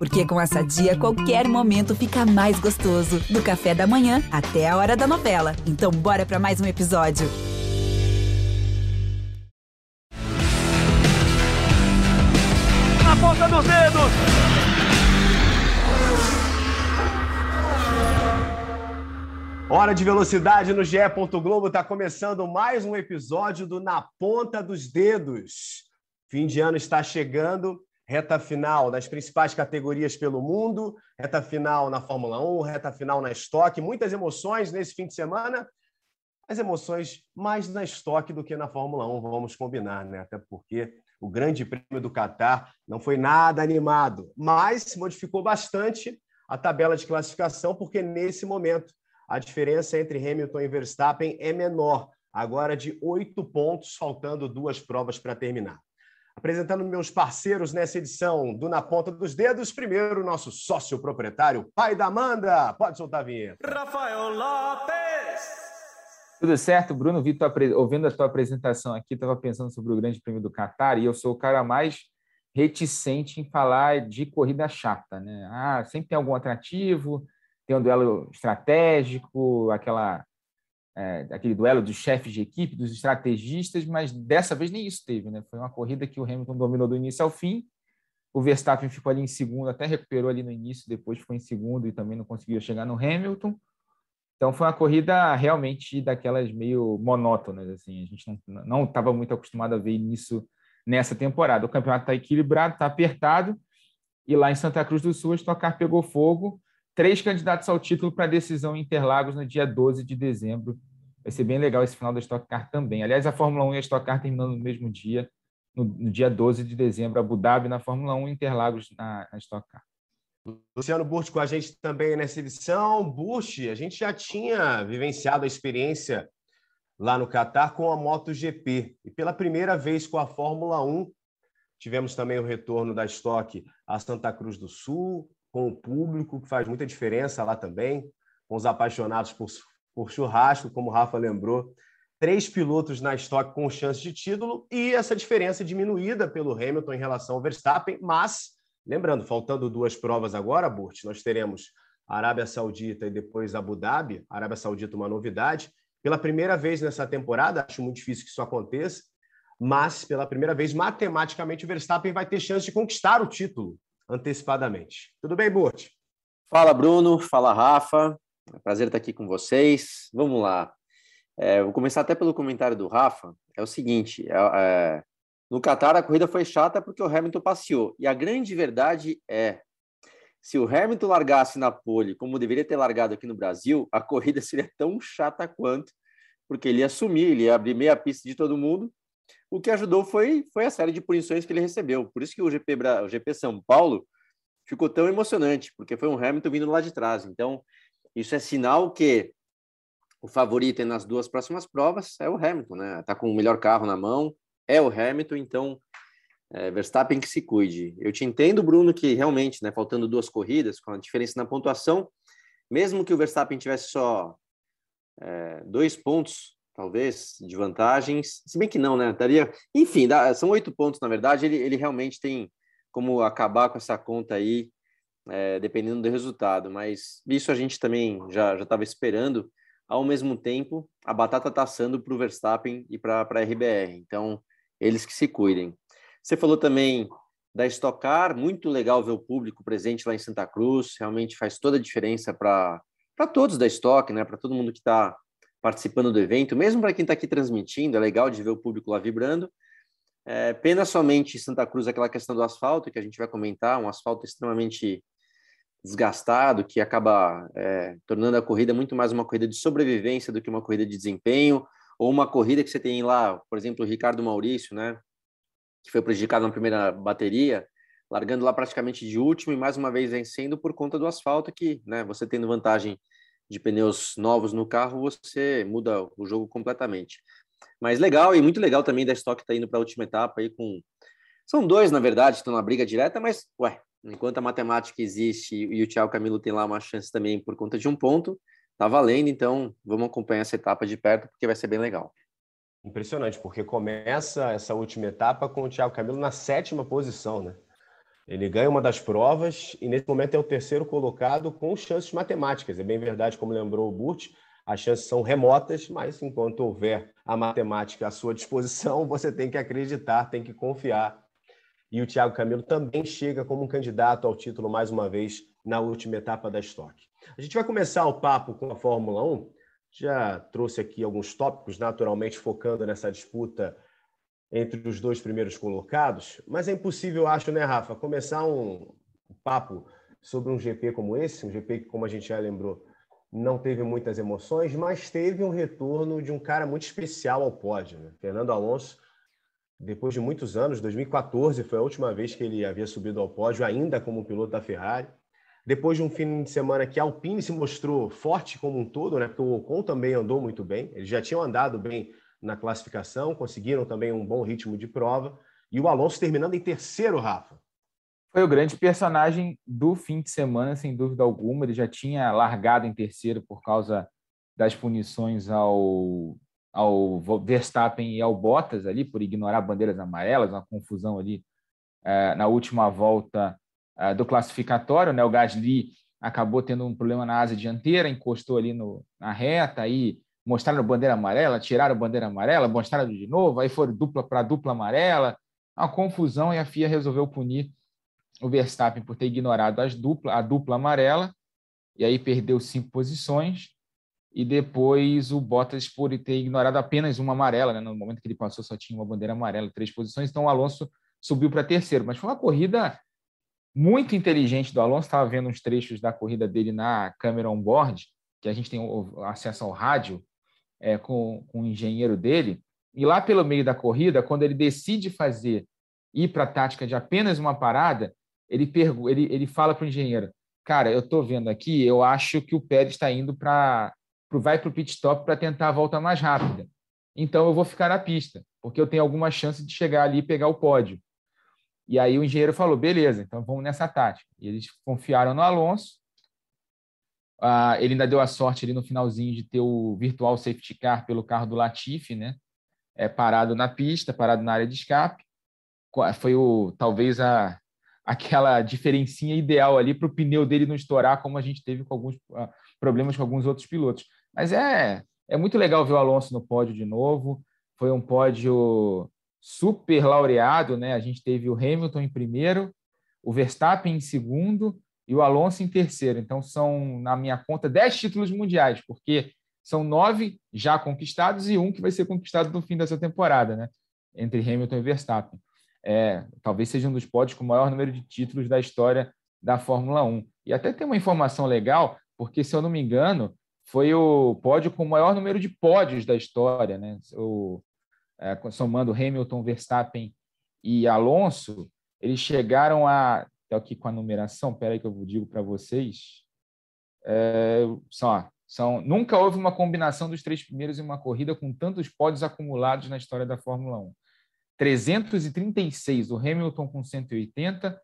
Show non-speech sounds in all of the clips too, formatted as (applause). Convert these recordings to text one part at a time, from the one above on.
Porque com essa dia, qualquer momento fica mais gostoso. Do café da manhã até a hora da novela. Então, bora para mais um episódio. Na ponta dos dedos! Hora de velocidade no GE. Globo está começando mais um episódio do Na Ponta dos Dedos. Fim de ano está chegando reta final nas principais categorias pelo mundo, reta final na Fórmula 1, reta final na estoque, muitas emoções nesse fim de semana, as emoções mais na estoque do que na Fórmula 1, vamos combinar, né? Até porque o Grande Prêmio do Catar não foi nada animado, mas modificou bastante a tabela de classificação, porque nesse momento a diferença entre Hamilton e Verstappen é menor, agora de oito pontos, faltando duas provas para terminar. Apresentando meus parceiros nessa edição do Na Ponta dos Dedos, primeiro nosso sócio proprietário, pai da Amanda. Pode soltar a vinheta. Rafael Lopes. Tudo certo, Bruno? Vi tua, ouvindo a tua apresentação aqui, estava pensando sobre o Grande Prêmio do Qatar e eu sou o cara mais reticente em falar de corrida chata, né? Ah, sempre tem algum atrativo, tem um duelo estratégico, aquela é, aquele duelo dos chefes de equipe, dos estrategistas, mas dessa vez nem isso teve, né? Foi uma corrida que o Hamilton dominou do início ao fim. O Verstappen ficou ali em segundo, até recuperou ali no início, depois ficou em segundo e também não conseguiu chegar no Hamilton. Então foi uma corrida realmente daquelas meio monótonas, assim. A gente não estava muito acostumado a ver isso nessa temporada. O campeonato está equilibrado, está apertado. E lá em Santa Cruz do Sul, a Stock Car pegou fogo três candidatos ao título para decisão em Interlagos no dia 12 de dezembro. Vai ser bem legal esse final da Stock Car também. Aliás, a Fórmula 1 e a Stock Car terminando no mesmo dia, no, no dia 12 de dezembro, Abu Dhabi na Fórmula 1 e Interlagos na, na Stock Car. Luciano Burti com a gente também nessa edição. Burti, a gente já tinha vivenciado a experiência lá no Catar com a MotoGP. E pela primeira vez com a Fórmula 1, tivemos também o retorno da Stock a Santa Cruz do Sul, com o público, que faz muita diferença lá também, com os apaixonados por, por churrasco, como o Rafa lembrou. Três pilotos na estoque com chance de título e essa diferença diminuída pelo Hamilton em relação ao Verstappen, mas, lembrando, faltando duas provas agora, Burt, nós teremos Arábia Saudita e depois Abu Dhabi. Arábia Saudita, uma novidade. Pela primeira vez nessa temporada, acho muito difícil que isso aconteça, mas pela primeira vez, matematicamente, o Verstappen vai ter chance de conquistar o título antecipadamente. Tudo bem, Burt? Fala, Bruno. Fala, Rafa. É um prazer estar aqui com vocês. Vamos lá. É, vou começar até pelo comentário do Rafa. É o seguinte: é, é, no Qatar a corrida foi chata porque o Hamilton passeou. E a grande verdade é: se o Hamilton largasse na pole como deveria ter largado aqui no Brasil, a corrida seria tão chata quanto, porque ele ia assumir, ele ia abrir meia pista de todo mundo o que ajudou foi, foi a série de punições que ele recebeu. Por isso que o GP, o GP São Paulo ficou tão emocionante, porque foi um Hamilton vindo lá de trás. Então, isso é sinal que o favorito nas duas próximas provas é o Hamilton, né? Tá com o melhor carro na mão, é o Hamilton, então é, Verstappen que se cuide. Eu te entendo, Bruno, que realmente, né, faltando duas corridas, com a diferença na pontuação, mesmo que o Verstappen tivesse só é, dois pontos talvez, de vantagens. Se bem que não, né? Daria. Enfim, dá... são oito pontos, na verdade. Ele, ele realmente tem como acabar com essa conta aí, é, dependendo do resultado. Mas isso a gente também já estava esperando. Ao mesmo tempo, a batata está assando para o Verstappen e para a RBR. Então, eles que se cuidem. Você falou também da Stock Car, muito legal ver o público presente lá em Santa Cruz, realmente faz toda a diferença para todos da Stock, né? para todo mundo que está participando do evento, mesmo para quem está aqui transmitindo, é legal de ver o público lá vibrando. É, pena somente Santa Cruz aquela questão do asfalto, que a gente vai comentar, um asfalto extremamente desgastado, que acaba é, tornando a corrida muito mais uma corrida de sobrevivência do que uma corrida de desempenho, ou uma corrida que você tem lá, por exemplo, o Ricardo Maurício, né, que foi prejudicado na primeira bateria, largando lá praticamente de último e mais uma vez vencendo por conta do asfalto, que né, você tendo vantagem de pneus novos no carro, você muda o jogo completamente. Mas legal, e muito legal também da Stock tá indo para a última etapa aí com. São dois, na verdade, estão na briga direta, mas, ué, enquanto a matemática existe e o Thiago Camilo tem lá uma chance também por conta de um ponto, tá valendo, então vamos acompanhar essa etapa de perto, porque vai ser bem legal. Impressionante, porque começa essa última etapa com o Thiago Camilo na sétima posição, né? Ele ganha uma das provas e, nesse momento, é o terceiro colocado com chances matemáticas. É bem verdade, como lembrou o Burt, as chances são remotas, mas enquanto houver a matemática à sua disposição, (laughs) você tem que acreditar, tem que confiar. E o Thiago Camilo também chega como um candidato ao título mais uma vez na última etapa da Stock. A gente vai começar o papo com a Fórmula 1. Já trouxe aqui alguns tópicos, naturalmente focando nessa disputa entre os dois primeiros colocados, mas é impossível, acho, né, Rafa, começar um papo sobre um GP como esse, um GP que, como a gente já lembrou, não teve muitas emoções, mas teve um retorno de um cara muito especial ao pódio, né? Fernando Alonso, depois de muitos anos, 2014 foi a última vez que ele havia subido ao pódio, ainda como piloto da Ferrari. Depois de um fim de semana que a Alpine se mostrou forte como um todo, né? Porque o Ocon também andou muito bem, eles já tinham andado bem na classificação, conseguiram também um bom ritmo de prova. E o Alonso terminando em terceiro, Rafa. Foi o grande personagem do fim de semana, sem dúvida alguma. Ele já tinha largado em terceiro por causa das punições ao, ao Verstappen e ao Bottas ali, por ignorar bandeiras amarelas, uma confusão ali é, na última volta é, do classificatório. Né? O Gasly acabou tendo um problema na asa dianteira, encostou ali no, na reta, aí mostraram bandeira amarela, tiraram bandeira amarela, mostraram de novo, aí foram dupla para dupla amarela, uma confusão e a FIA resolveu punir o Verstappen por ter ignorado as dupla, a dupla amarela, e aí perdeu cinco posições, e depois o Bottas por ter ignorado apenas uma amarela, né? no momento que ele passou só tinha uma bandeira amarela, três posições, então o Alonso subiu para terceiro, mas foi uma corrida muito inteligente do Alonso, estava vendo uns trechos da corrida dele na câmera on-board, que a gente tem acesso ao rádio, é, com, com o engenheiro dele, e lá pelo meio da corrida, quando ele decide fazer ir para a tática de apenas uma parada, ele, ele, ele fala para o engenheiro: Cara, eu estou vendo aqui, eu acho que o Pérez está indo para. vai para o pit stop para tentar a volta mais rápida. Então eu vou ficar na pista, porque eu tenho alguma chance de chegar ali e pegar o pódio. E aí o engenheiro falou: beleza, então vamos nessa tática. E eles confiaram no Alonso Uh, ele ainda deu a sorte ali no finalzinho de ter o virtual safety car pelo carro do Latifi, né? É, parado na pista, parado na área de escape. Foi o talvez a, aquela diferencinha ideal ali para o pneu dele não estourar, como a gente teve com alguns uh, problemas com alguns outros pilotos. Mas é, é muito legal ver o Alonso no pódio de novo. Foi um pódio super laureado, né? A gente teve o Hamilton em primeiro, o Verstappen em segundo e o Alonso em terceiro. Então, são, na minha conta, dez títulos mundiais, porque são nove já conquistados e um que vai ser conquistado no fim dessa temporada, né? entre Hamilton e Verstappen. É, talvez seja um dos pódios com o maior número de títulos da história da Fórmula 1. E até tem uma informação legal, porque, se eu não me engano, foi o pódio com o maior número de pódios da história, né? O, é, somando Hamilton, Verstappen e Alonso, eles chegaram a Estou aqui com a numeração, espera aí que eu digo para vocês. É, são, são, nunca houve uma combinação dos três primeiros em uma corrida com tantos pódios acumulados na história da Fórmula 1. 336, o Hamilton com 180,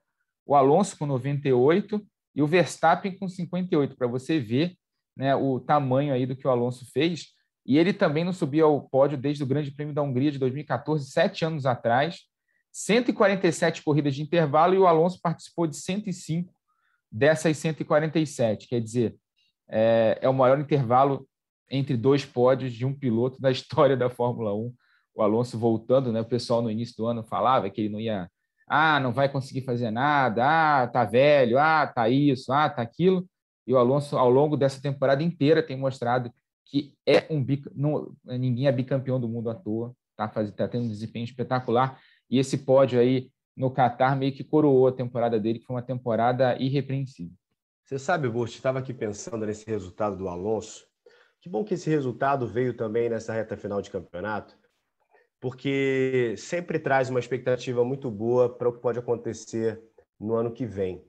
o Alonso com 98 e o Verstappen com 58, para você ver né, o tamanho aí do que o Alonso fez. E ele também não subia ao pódio desde o Grande Prêmio da Hungria de 2014, sete anos atrás. 147 corridas de intervalo e o Alonso participou de 105 dessas 147. Quer dizer, é, é o maior intervalo entre dois pódios de um piloto da (laughs) história da Fórmula 1. O Alonso voltando, né? O pessoal no início do ano falava que ele não ia, ah, não vai conseguir fazer nada, ah, tá velho, ah, tá isso, ah, tá aquilo. E o Alonso, ao longo dessa temporada inteira, tem mostrado que é um bic... não, ninguém é bicampeão do mundo à toa, tá, faz... tá tendo um desempenho espetacular. E esse pódio aí no Qatar meio que coroou a temporada dele, que foi uma temporada irrepreensível. Você sabe, Burt, estava aqui pensando nesse resultado do Alonso. Que bom que esse resultado veio também nessa reta final de campeonato, porque sempre traz uma expectativa muito boa para o que pode acontecer no ano que vem.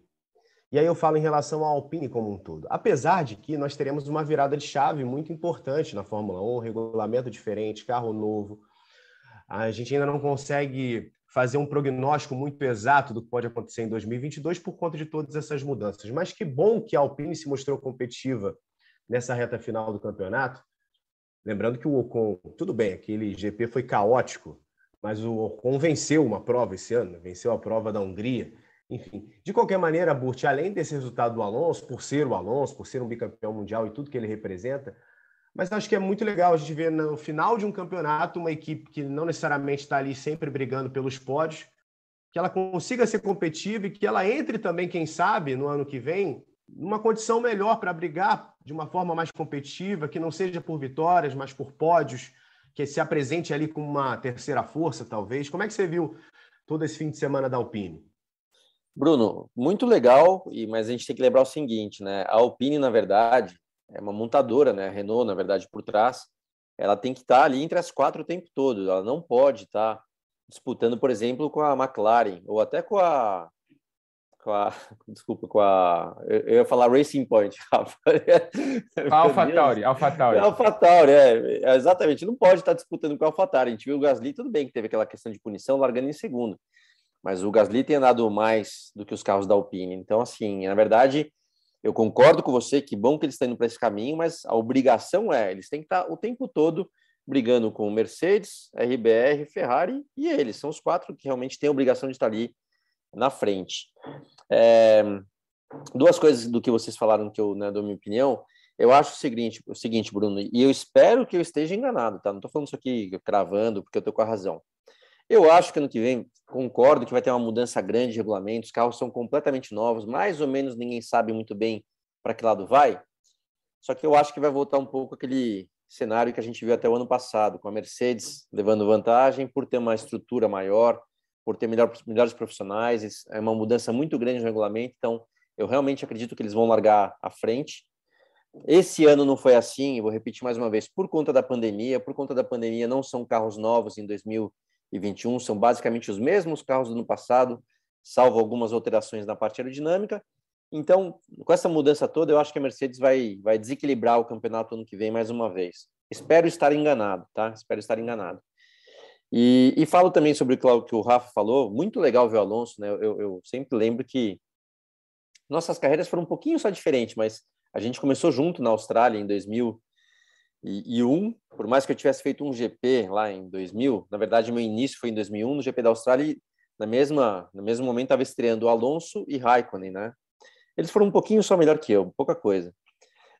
E aí eu falo em relação à Alpine como um todo. Apesar de que nós teremos uma virada de chave muito importante na Fórmula 1, regulamento diferente, carro novo, a gente ainda não consegue fazer um prognóstico muito exato do que pode acontecer em 2022 por conta de todas essas mudanças. Mas que bom que a Alpine se mostrou competitiva nessa reta final do campeonato. Lembrando que o Ocon, tudo bem, aquele GP foi caótico, mas o Ocon venceu uma prova esse ano, venceu a prova da Hungria. Enfim, de qualquer maneira, Burt, além desse resultado do Alonso, por ser o Alonso, por ser um bicampeão mundial e tudo que ele representa, mas acho que é muito legal a gente ver no final de um campeonato uma equipe que não necessariamente está ali sempre brigando pelos pódios, que ela consiga ser competitiva e que ela entre também, quem sabe, no ano que vem, numa condição melhor para brigar de uma forma mais competitiva, que não seja por vitórias, mas por pódios, que se apresente ali com uma terceira força, talvez. Como é que você viu todo esse fim de semana da Alpine? Bruno, muito legal, mas a gente tem que lembrar o seguinte, né? A Alpine, na verdade, é uma montadora, né? A Renault, na verdade, por trás, ela tem que estar ali entre as quatro o tempo todo. Ela não pode estar disputando, por exemplo, com a McLaren ou até com a com a (laughs) desculpa com a eu ia falar Racing Point, (laughs) Alpha Tauri, Alpha Tauri. Alpha Tauri, é, é, exatamente. Não pode estar disputando com a Alpha Tauri. A gente viu o Gasly, tudo bem que teve aquela questão de punição, largando em segundo mas o Gasly tem andado mais do que os carros da Alpine. Então, assim, na verdade, eu concordo com você que bom que eles estão indo para esse caminho, mas a obrigação é, eles têm que estar o tempo todo brigando com Mercedes, RBR, Ferrari e eles. São os quatro que realmente têm a obrigação de estar ali na frente. É, duas coisas do que vocês falaram que eu né, dou minha opinião. Eu acho o seguinte, o seguinte, Bruno, e eu espero que eu esteja enganado, tá? Não estou falando isso aqui cravando porque eu estou com a razão. Eu acho que ano que vem, concordo que vai ter uma mudança grande de regulamentos, os carros são completamente novos, mais ou menos ninguém sabe muito bem para que lado vai. Só que eu acho que vai voltar um pouco aquele cenário que a gente viu até o ano passado, com a Mercedes levando vantagem por ter uma estrutura maior, por ter melhor, melhores profissionais, é uma mudança muito grande no regulamento, então eu realmente acredito que eles vão largar à frente. Esse ano não foi assim, vou repetir mais uma vez, por conta da pandemia, por conta da pandemia não são carros novos em 2000 e 21 são basicamente os mesmos carros do ano passado, salvo algumas alterações na parte aerodinâmica. Então, com essa mudança toda, eu acho que a Mercedes vai, vai desequilibrar o campeonato ano que vem mais uma vez. Espero estar enganado, tá? Espero estar enganado. E, e falo também sobre o que o Rafa falou, muito legal ver o Alonso, né? Eu, eu sempre lembro que nossas carreiras foram um pouquinho só diferentes, mas a gente começou junto na Austrália em 2000, e, e, um, por mais que eu tivesse feito um GP lá em 2000, na verdade meu início foi em 2001 no GP da Austrália, e na mesma no mesmo momento estava estreando o Alonso e Raikkonen, né? Eles foram um pouquinho só melhor que eu, pouca coisa.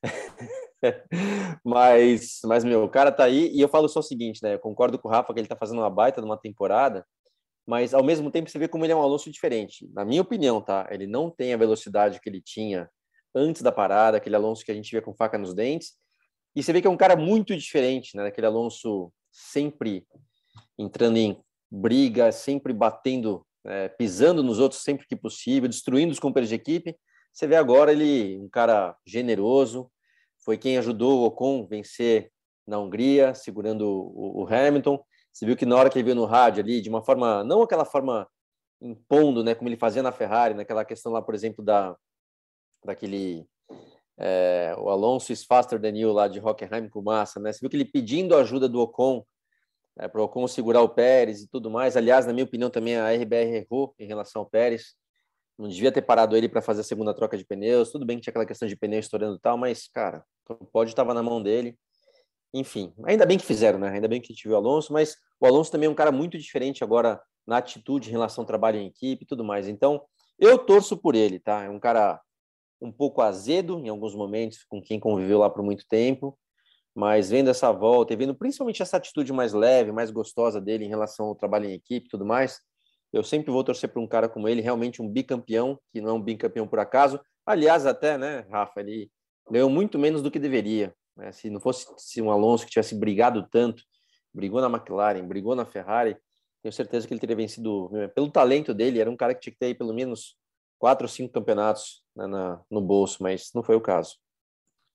(laughs) mas, mas meu, o cara tá aí e eu falo só o seguinte, né? Eu concordo com o Rafa que ele tá fazendo uma baita numa temporada, mas ao mesmo tempo você vê como ele é um Alonso diferente. Na minha opinião, tá? Ele não tem a velocidade que ele tinha antes da parada, aquele Alonso que a gente vê com faca nos dentes e você vê que é um cara muito diferente, né? Aquele Alonso sempre entrando em briga, sempre batendo, é, pisando nos outros sempre que possível, destruindo os companheiros de equipe. Você vê agora ele um cara generoso, foi quem ajudou o Ocon vencer na Hungria, segurando o, o Hamilton. Você viu que na hora que ele veio no rádio ali, de uma forma, não aquela forma impondo, né, como ele fazia na Ferrari, naquela questão lá, por exemplo, da daquele é, o Alonso is faster than you lá de Hockenheim com Massa, né? Você viu que ele pedindo ajuda do Ocon é, para o Ocon segurar o Pérez e tudo mais. Aliás, na minha opinião, também a RBR errou em relação ao Pérez. Não devia ter parado ele para fazer a segunda troca de pneus. Tudo bem que tinha aquela questão de pneu estourando e tal, mas, cara, o pódio estava na mão dele. Enfim, ainda bem que fizeram, né? Ainda bem que a gente viu o Alonso, mas o Alonso também é um cara muito diferente agora na atitude em relação ao trabalho em equipe e tudo mais. Então, eu torço por ele, tá? É um cara um pouco azedo em alguns momentos com quem conviveu lá por muito tempo, mas vendo essa volta e vendo principalmente essa atitude mais leve, mais gostosa dele em relação ao trabalho em equipe e tudo mais, eu sempre vou torcer para um cara como ele, realmente um bicampeão, que não é um bicampeão por acaso. Aliás, até, né, Rafa, ele ganhou muito menos do que deveria. Né? Se não fosse se um Alonso que tivesse brigado tanto, brigou na McLaren, brigou na Ferrari, tenho certeza que ele teria vencido né, pelo talento dele. Era um cara que tinha que ter aí pelo menos quatro ou cinco campeonatos né, na, no bolso, mas não foi o caso.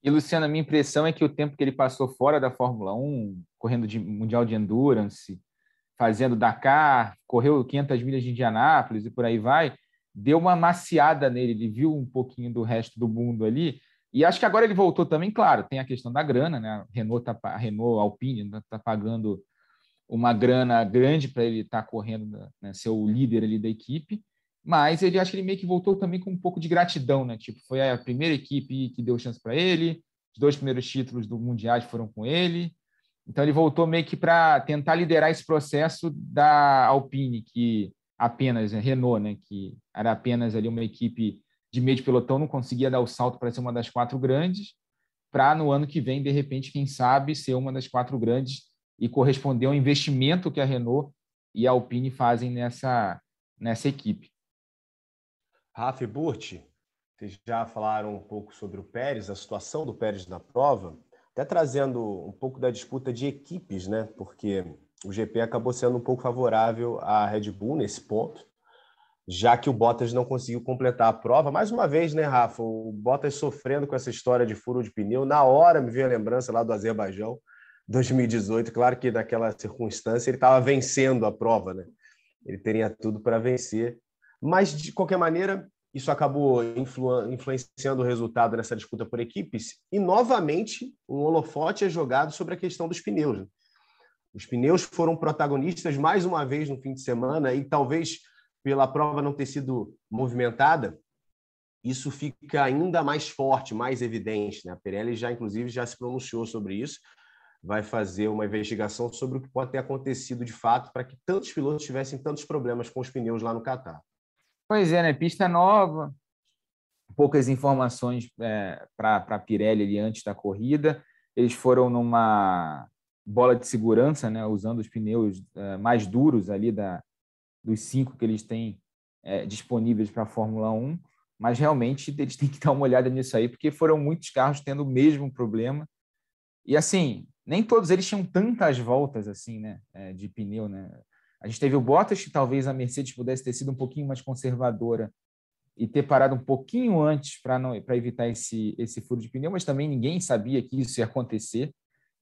E, Luciano, a minha impressão é que o tempo que ele passou fora da Fórmula 1, correndo de Mundial de Endurance, fazendo Dakar, correu 500 milhas de Indianápolis e por aí vai, deu uma maciada nele, ele viu um pouquinho do resto do mundo ali, e acho que agora ele voltou também, claro, tem a questão da grana, né? A Renault, tá, a Renault Alpine está né, pagando uma grana grande para ele estar tá correndo, né, ser o líder ali da equipe, mas ele acho que ele meio que voltou também com um pouco de gratidão, né? Tipo, foi a primeira equipe que deu chance para ele, os dois primeiros títulos do Mundial foram com ele. Então ele voltou meio que para tentar liderar esse processo da Alpine, que apenas, né, Renault, né, que era apenas ali uma equipe de meio de pelotão, não conseguia dar o salto para ser uma das quatro grandes, para no ano que vem, de repente, quem sabe, ser uma das quatro grandes e corresponder ao investimento que a Renault e a Alpine fazem nessa, nessa equipe. Rafa e Burti, vocês já falaram um pouco sobre o Pérez, a situação do Pérez na prova, até trazendo um pouco da disputa de equipes, né? Porque o GP acabou sendo um pouco favorável à Red Bull nesse ponto já que o Bottas não conseguiu completar a prova. Mais uma vez, né, Rafa? O Bottas sofrendo com essa história de furo de pneu. Na hora me veio a lembrança lá do Azerbaijão, 2018. Claro que naquela circunstância ele estava vencendo a prova, né? Ele teria tudo para vencer. Mas, de qualquer maneira, isso acabou influ influenciando o resultado nessa disputa por equipes. E, novamente, um holofote é jogado sobre a questão dos pneus. Né? Os pneus foram protagonistas mais uma vez no fim de semana e talvez pela prova não ter sido movimentada, isso fica ainda mais forte, mais evidente. Né? A Pirelli já, inclusive, já se pronunciou sobre isso, vai fazer uma investigação sobre o que pode ter acontecido de fato para que tantos pilotos tivessem tantos problemas com os pneus lá no Catar. Pois é, né? Pista nova, poucas informações é, para a Pirelli ali antes da corrida. Eles foram numa bola de segurança, né? Usando os pneus é, mais duros ali da, dos cinco que eles têm é, disponíveis para a Fórmula 1, mas realmente eles têm que dar uma olhada nisso aí, porque foram muitos carros tendo o mesmo problema. E assim, nem todos eles tinham tantas voltas assim, né, é, de pneu, né? A gente teve o Bottas, que talvez a Mercedes pudesse ter sido um pouquinho mais conservadora e ter parado um pouquinho antes para evitar esse, esse furo de pneu, mas também ninguém sabia que isso ia acontecer.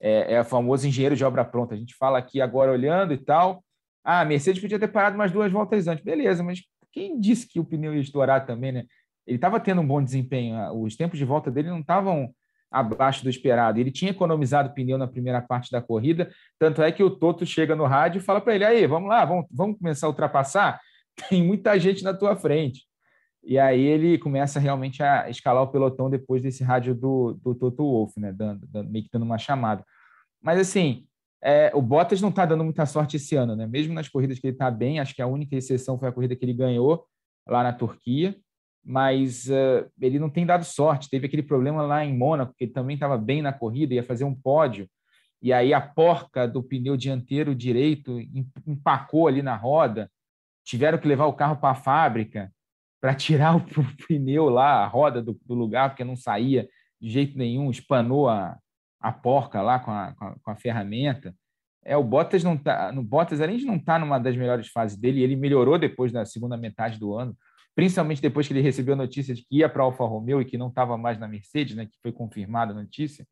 É, é o famoso engenheiro de obra pronta. A gente fala aqui agora olhando e tal, ah, a Mercedes podia ter parado mais duas voltas antes. Beleza, mas quem disse que o pneu ia estourar também, né? Ele estava tendo um bom desempenho. Os tempos de volta dele não estavam abaixo do esperado. Ele tinha economizado pneu na primeira parte da corrida, tanto é que o Toto chega no rádio e fala para ele: aí, vamos lá, vamos, vamos começar a ultrapassar? (laughs) Tem muita gente na tua frente. E aí ele começa realmente a escalar o pelotão depois desse rádio do, do Toto Wolff, né? Dando, dando, meio que dando uma chamada. Mas assim, é, o Bottas não está dando muita sorte esse ano, né? Mesmo nas corridas que ele está bem, acho que a única exceção foi a corrida que ele ganhou lá na Turquia, mas uh, ele não tem dado sorte. Teve aquele problema lá em Mônaco, que ele também estava bem na corrida, ia fazer um pódio, e aí a porca do pneu dianteiro direito empacou ali na roda. Tiveram que levar o carro para a fábrica para tirar (laughs) o pneu lá, a roda do, do lugar, porque não saía de jeito nenhum, espanou a, a porca lá com a, com a, com a ferramenta. É, o Bottas não tá, no Bottas além de não estar tá numa das melhores fases dele, ele melhorou depois da segunda metade do ano, principalmente depois que ele recebeu a notícia de que ia para a Alfa Romeo e que não estava mais na Mercedes, né, que foi confirmada a notícia.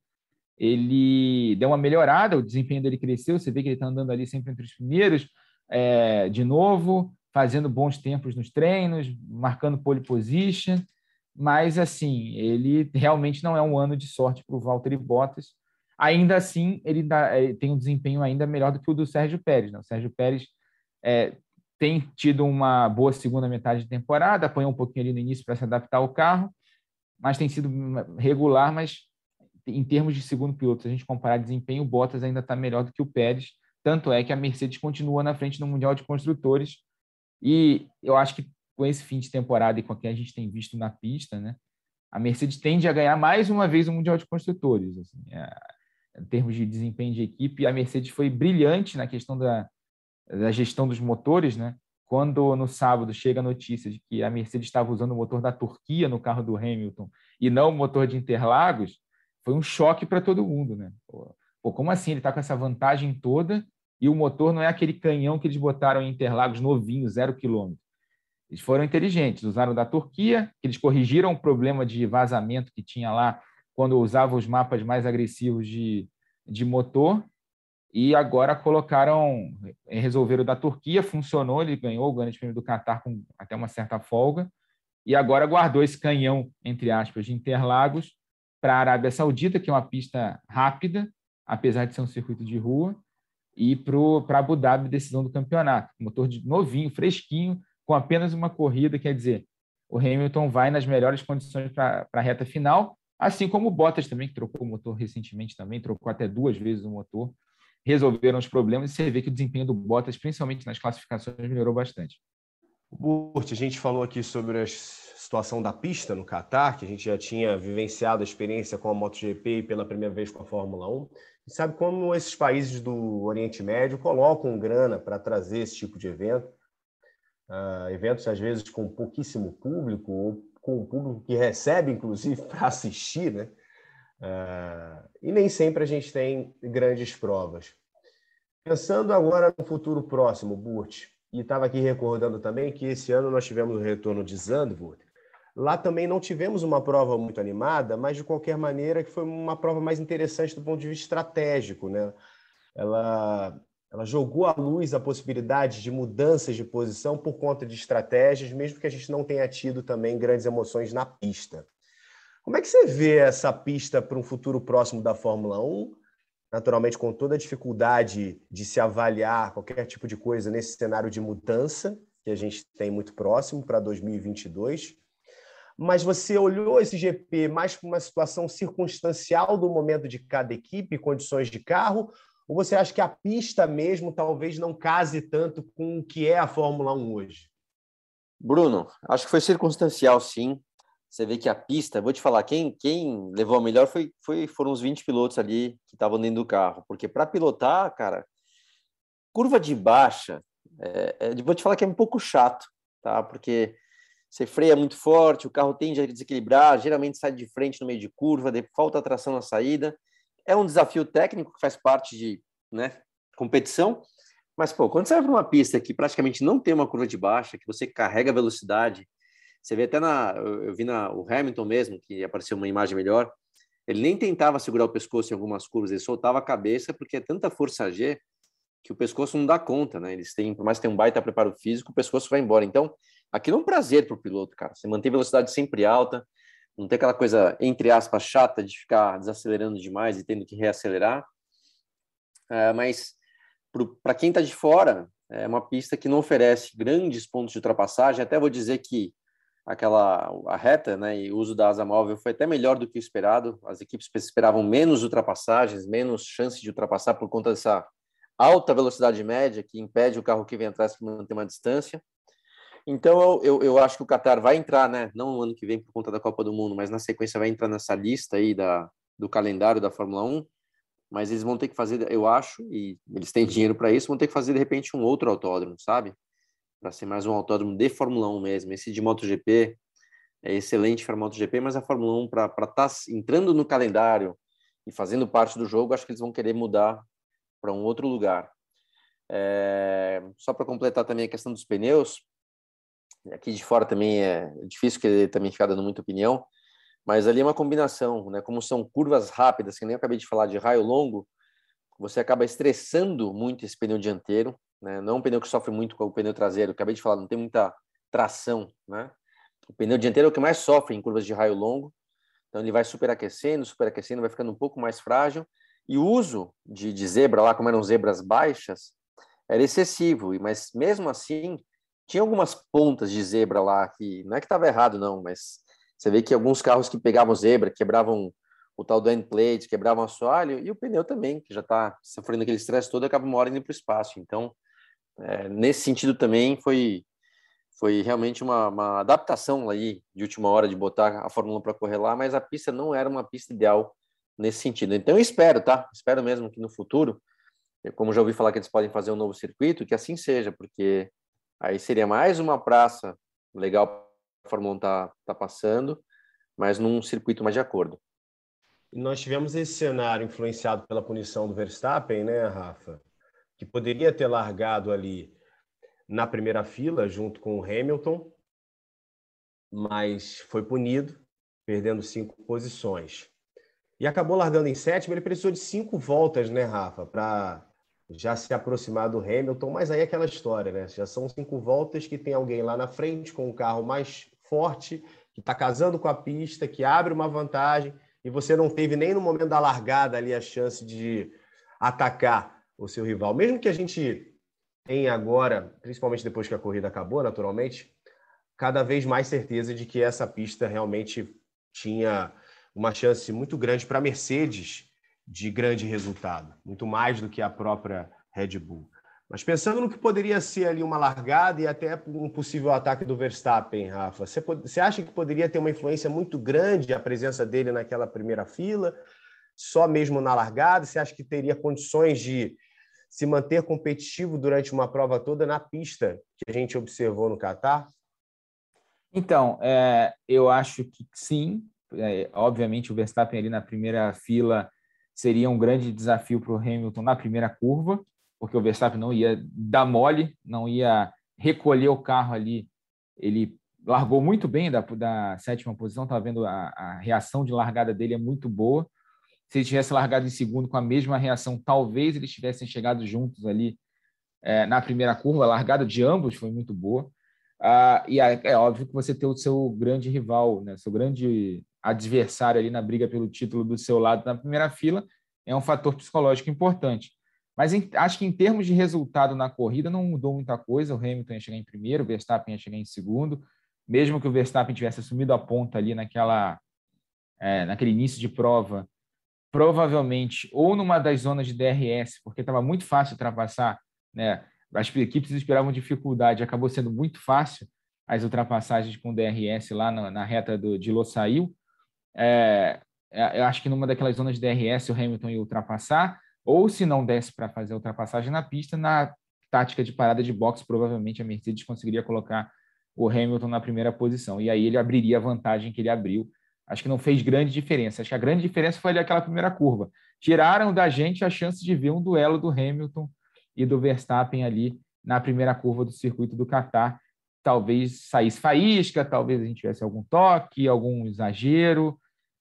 Ele deu uma melhorada, o desempenho dele cresceu, você vê que ele está andando ali sempre entre os primeiros, é, de novo, fazendo bons tempos nos treinos, marcando pole position mas assim, ele realmente não é um ano de sorte para o Valtteri Bottas. Ainda assim, ele, dá, ele, tem um desempenho ainda melhor do que o do Sérgio Pérez. Né? O Sérgio Pérez é, tem tido uma boa segunda metade de temporada, apanhou um pouquinho ali no início para se adaptar ao carro, mas tem sido regular, mas em termos de segundo piloto, se a gente comparar desempenho, o Bottas ainda está melhor do que o Pérez, tanto é que a Mercedes continua na frente no Mundial de Construtores, e eu acho que com esse fim de temporada e com o que a gente tem visto na pista, né, a Mercedes tende a ganhar mais uma vez o Mundial de Construtores. Assim, é, em termos de desempenho de equipe, a Mercedes foi brilhante na questão da, da gestão dos motores, né? Quando no sábado chega a notícia de que a Mercedes estava usando o motor da Turquia no carro do Hamilton e não o motor de Interlagos, foi um choque para todo mundo, né? Pô, como assim ele está com essa vantagem toda e o motor não é aquele canhão que eles botaram em Interlagos novinho, zero quilômetro? Eles foram inteligentes, usaram da Turquia, eles corrigiram o problema de vazamento que tinha lá quando usavam os mapas mais agressivos de, de motor, e agora colocaram, resolveram da Turquia, funcionou, ele ganhou o Grande Prêmio do Qatar com até uma certa folga, e agora guardou esse canhão, entre aspas, de Interlagos para a Arábia Saudita, que é uma pista rápida, apesar de ser um circuito de rua, e para Abu Dhabi, decisão do campeonato. Motor de novinho, fresquinho, com apenas uma corrida, quer dizer, o Hamilton vai nas melhores condições para a reta final, assim como o Bottas também, que trocou o motor recentemente também, trocou até duas vezes o motor, resolveram os problemas e você vê que o desempenho do Bottas, principalmente nas classificações, melhorou bastante. Burt, a gente falou aqui sobre a situação da pista no Catar, que a gente já tinha vivenciado a experiência com a MotoGP e pela primeira vez com a Fórmula 1. E sabe como esses países do Oriente Médio colocam grana para trazer esse tipo de evento? Uh, eventos, às vezes, com pouquíssimo público, ou com um público que recebe, inclusive, (laughs) para assistir, né? Uh, e nem sempre a gente tem grandes provas. Pensando agora no futuro próximo, Burt, e estava aqui recordando também que esse ano nós tivemos o retorno de Zandvoort. Lá também não tivemos uma prova muito animada, mas de qualquer maneira que foi uma prova mais interessante do ponto de vista estratégico, né? Ela ela jogou à luz a possibilidade de mudanças de posição por conta de estratégias, mesmo que a gente não tenha tido também grandes emoções na pista. Como é que você vê essa pista para um futuro próximo da Fórmula 1? naturalmente com toda a dificuldade de se avaliar qualquer tipo de coisa nesse cenário de mudança que a gente tem muito próximo para 2022. Mas você olhou esse GP mais para uma situação circunstancial do momento de cada equipe, condições de carro, ou você acha que a pista mesmo talvez não case tanto com o que é a Fórmula 1 hoje? Bruno, acho que foi circunstancial, sim. Você vê que a pista, vou te falar, quem, quem levou a melhor foi, foi, foram os 20 pilotos ali que estavam dentro do carro. Porque para pilotar, cara, curva de baixa, é, é, vou te falar que é um pouco chato, tá? Porque você freia muito forte, o carro tende a desequilibrar, geralmente sai de frente no meio de curva, falta tração na saída. É um desafio técnico que faz parte de né, competição, mas, pô, quando você vai para uma pista que praticamente não tem uma curva de baixa, que você carrega velocidade, você vê até na. Eu vi na, o Hamilton mesmo, que apareceu uma imagem melhor. Ele nem tentava segurar o pescoço em algumas curvas, ele soltava a cabeça, porque é tanta força G que o pescoço não dá conta, né? Eles têm, por mais que tenham um baita preparo físico, o pescoço vai embora. Então, aquilo é um prazer para o piloto, cara. Você manter a velocidade sempre alta, não ter aquela coisa, entre aspas, chata de ficar desacelerando demais e tendo que reacelerar. É, mas para quem está de fora, é uma pista que não oferece grandes pontos de ultrapassagem. Até vou dizer que aquela a reta, né, e o uso da asa móvel foi até melhor do que o esperado. As equipes esperavam menos ultrapassagens, menos chance de ultrapassar por conta dessa alta velocidade média que impede o carro que vem atrás de manter uma distância. Então eu, eu, acho que o Qatar vai entrar, né, não no ano que vem por conta da Copa do Mundo, mas na sequência vai entrar nessa lista aí da, do calendário da Fórmula 1. Mas eles vão ter que fazer, eu acho, e eles têm dinheiro para isso, vão ter que fazer de repente um outro autódromo, sabe? Para ser mais um autódromo de Fórmula 1 mesmo. Esse de MotoGP é excelente para MotoGP, mas a Fórmula 1 para estar tá entrando no calendário e fazendo parte do jogo, acho que eles vão querer mudar para um outro lugar. É... Só para completar também a questão dos pneus, aqui de fora também é difícil que também ficar dando muita opinião, mas ali é uma combinação, né? Como são curvas rápidas, que nem eu acabei de falar de raio longo, você acaba estressando muito esse pneu dianteiro, né? Não é um pneu que sofre muito com o pneu traseiro, acabei de falar, não tem muita tração, né? O pneu dianteiro é o que mais sofre em curvas de raio longo, então ele vai superaquecendo, superaquecendo, vai ficando um pouco mais frágil. E o uso de, de zebra lá, como eram zebras baixas, era excessivo, mas mesmo assim tinha algumas pontas de zebra lá que não é que estava errado não, mas você vê que alguns carros que pegavam zebra quebravam o tal do end plate, quebravam assoalho e o pneu também, que já está sofrendo aquele estresse todo, acaba uma hora indo para o espaço. Então, é, nesse sentido também foi foi realmente uma, uma, adaptação aí de última hora de botar a Fórmula 1 para correr lá, mas a pista não era uma pista ideal nesse sentido. Então eu espero, tá? Espero mesmo que no futuro, como já ouvi falar que eles podem fazer um novo circuito, que assim seja, porque aí seria mais uma praça legal para a Fórmula 1 tá, tá passando, mas num circuito mais de acordo. Nós tivemos esse cenário influenciado pela punição do Verstappen, né, Rafa? Que poderia ter largado ali na primeira fila, junto com o Hamilton, mas foi punido, perdendo cinco posições. E acabou largando em sétimo. Ele precisou de cinco voltas, né, Rafa, para já se aproximar do Hamilton. Mas aí é aquela história, né? Já são cinco voltas que tem alguém lá na frente com um carro mais forte, que está casando com a pista, que abre uma vantagem, e você não teve nem no momento da largada ali a chance de atacar o seu rival. Mesmo que a gente tenha agora, principalmente depois que a corrida acabou, naturalmente, cada vez mais certeza de que essa pista realmente tinha uma chance muito grande para a Mercedes de grande resultado, muito mais do que a própria Red Bull. Mas pensando no que poderia ser ali uma largada e até um possível ataque do Verstappen, Rafa, você, você acha que poderia ter uma influência muito grande a presença dele naquela primeira fila, só mesmo na largada? Você acha que teria condições de se manter competitivo durante uma prova toda na pista que a gente observou no Catar? Então, é, eu acho que sim. É, obviamente, o Verstappen ali na primeira fila seria um grande desafio para o Hamilton na primeira curva porque o Verstappen não ia dar mole, não ia recolher o carro ali. Ele largou muito bem da, da sétima posição, estava vendo a, a, reação de largada dele é muito boa. Se ele tivesse largado em segundo com a mesma reação, talvez eles tivessem chegado juntos ali é, na primeira curva. A largada de ambos foi muito boa. Ah, e é, é, óbvio que você ter o seu grande rival, né, seu grande adversário ali na briga pelo título do seu lado na primeira fila é um fator psicológico importante. Mas em, acho que em termos de resultado na corrida não mudou muita coisa. O Hamilton ia chegar em primeiro, o Verstappen ia chegar em segundo. Mesmo que o Verstappen tivesse assumido a ponta ali naquela, é, naquele início de prova, provavelmente ou numa das zonas de DRS, porque estava muito fácil ultrapassar, né? As equipes esperavam dificuldade, acabou sendo muito fácil as ultrapassagens com DRS lá na, na reta do, de Losail. É, é, eu acho que numa daquelas zonas de DRS o Hamilton ia ultrapassar ou se não desse para fazer a ultrapassagem na pista, na tática de parada de boxe, provavelmente a Mercedes conseguiria colocar o Hamilton na primeira posição. E aí ele abriria a vantagem que ele abriu. Acho que não fez grande diferença. Acho que a grande diferença foi ali aquela primeira curva. Tiraram da gente a chance de ver um duelo do Hamilton e do Verstappen ali na primeira curva do circuito do Qatar. Talvez saísse faísca, talvez a gente tivesse algum toque, algum exagero.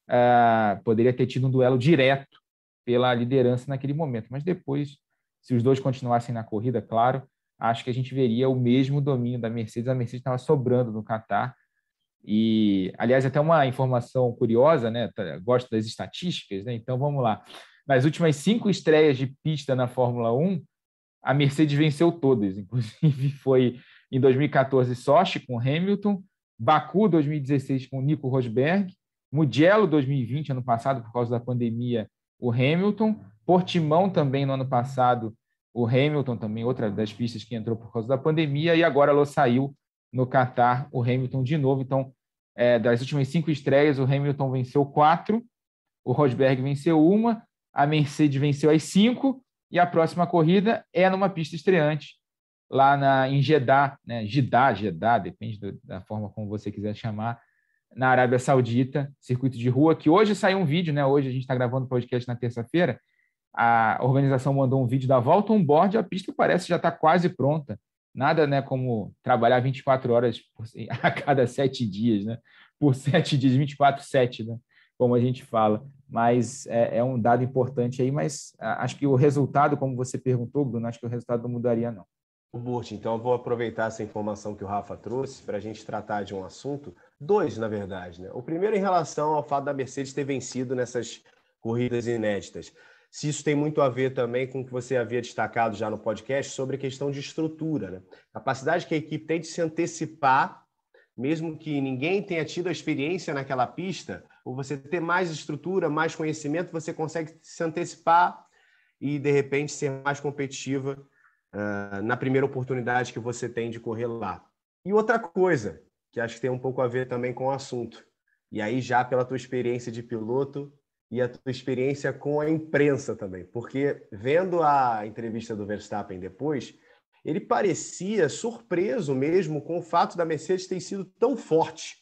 Uh, poderia ter tido um duelo direto pela liderança naquele momento. Mas depois, se os dois continuassem na corrida, claro, acho que a gente veria o mesmo domínio da Mercedes. A Mercedes estava sobrando no Qatar. E, aliás, até uma informação curiosa, né? Tá, gosto das estatísticas, né? Então vamos lá. Nas últimas cinco estreias de pista na Fórmula 1, a Mercedes venceu todas. (laughs) Inclusive, foi em 2014 Sochi com Hamilton, Baku 2016 com Nico Rosberg, Mugello 2020, ano passado, por causa da pandemia, o Hamilton, Portimão também no ano passado, o Hamilton também, outra das pistas que entrou por causa da pandemia, e agora ela saiu no Qatar, o Hamilton de novo. Então, é, das últimas cinco estreias, o Hamilton venceu quatro, o Rosberg venceu uma, a Mercedes venceu as cinco, e a próxima corrida é numa pista estreante, lá na, em Jeddah, né? Jeddah, Jeddah, depende do, da forma como você quiser chamar, na Arábia Saudita, circuito de rua, que hoje saiu um vídeo, né? Hoje a gente está gravando o podcast na terça-feira. A organização mandou um vídeo da volta on board, a pista parece já está quase pronta. Nada, né, como trabalhar 24 horas (laughs) a cada sete dias, né? Por sete dias, 24, 7, né? Como a gente fala. Mas é, é um dado importante aí, mas acho que o resultado, como você perguntou, Bruno, acho que o resultado não mudaria, não. Burt, então vou aproveitar essa informação que o Rafa trouxe para a gente tratar de um assunto, dois, na verdade. Né? O primeiro em relação ao fato da Mercedes ter vencido nessas corridas inéditas. Se isso tem muito a ver também com o que você havia destacado já no podcast sobre a questão de estrutura, né? Capacidade que a equipe tem de se antecipar, mesmo que ninguém tenha tido a experiência naquela pista, ou você ter mais estrutura, mais conhecimento, você consegue se antecipar e, de repente, ser mais competitiva uh, na primeira oportunidade que você tem de correr lá. E outra coisa, que acho que tem um pouco a ver também com o assunto, e aí já pela tua experiência de piloto e a tua experiência com a imprensa também, porque vendo a entrevista do Verstappen depois, ele parecia surpreso mesmo com o fato da Mercedes ter sido tão forte.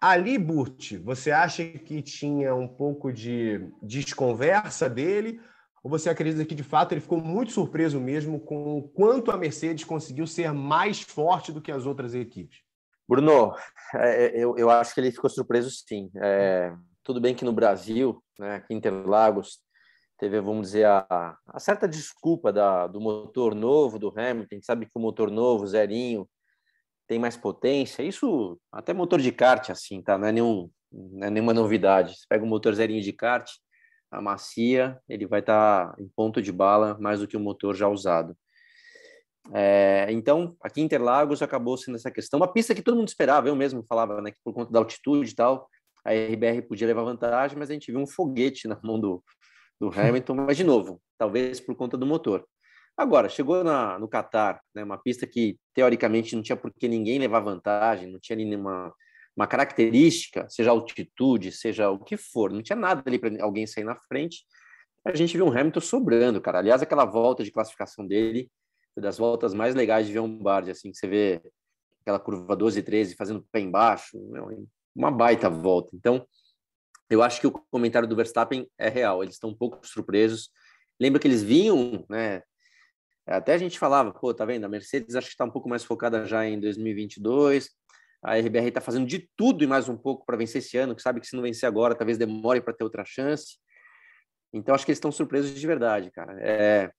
Ali, Burt, você acha que tinha um pouco de desconversa dele ou você acredita que, de fato, ele ficou muito surpreso mesmo com o quanto a Mercedes conseguiu ser mais forte do que as outras equipes? Bruno, é, é, eu, acho que ele ficou surpreso sim. É, tudo bem que no Brasil, né, aqui em Interlagos, teve, vamos dizer, a, a certa desculpa da, do motor novo do Hamilton. A gente sabe que o motor novo, zerinho, tem mais potência. Isso, até motor de kart, assim, tá? Não é, nenhum, não é nenhuma novidade. Você pega um motor zerinho de kart, a macia, ele vai estar tá em ponto de bala mais do que o motor já usado. É, então, aqui em Interlagos acabou sendo essa questão, uma pista que todo mundo esperava, eu mesmo falava, né, que por conta da altitude e tal, a RBR podia levar vantagem, mas a gente viu um foguete na mão do, do Hamilton, mas de novo, talvez por conta do motor. Agora, chegou na, no Catar, né, uma pista que teoricamente não tinha por que ninguém levar vantagem, não tinha nenhuma uma característica, seja altitude, seja o que for, não tinha nada ali para alguém sair na frente. A gente viu um Hamilton sobrando, cara. Aliás, aquela volta de classificação dele foi das voltas mais legais de ver um Bard, assim, que você vê aquela curva 12 e 13 fazendo pé embaixo, uma baita volta. Então, eu acho que o comentário do Verstappen é real, eles estão um pouco surpresos. Lembra que eles vinham, né? Até a gente falava, pô, tá vendo? A Mercedes acho que está um pouco mais focada já em 2022. A RBR está fazendo de tudo e mais um pouco para vencer esse ano, que sabe que se não vencer agora, talvez demore para ter outra chance. Então, acho que eles estão surpresos de verdade, cara. É,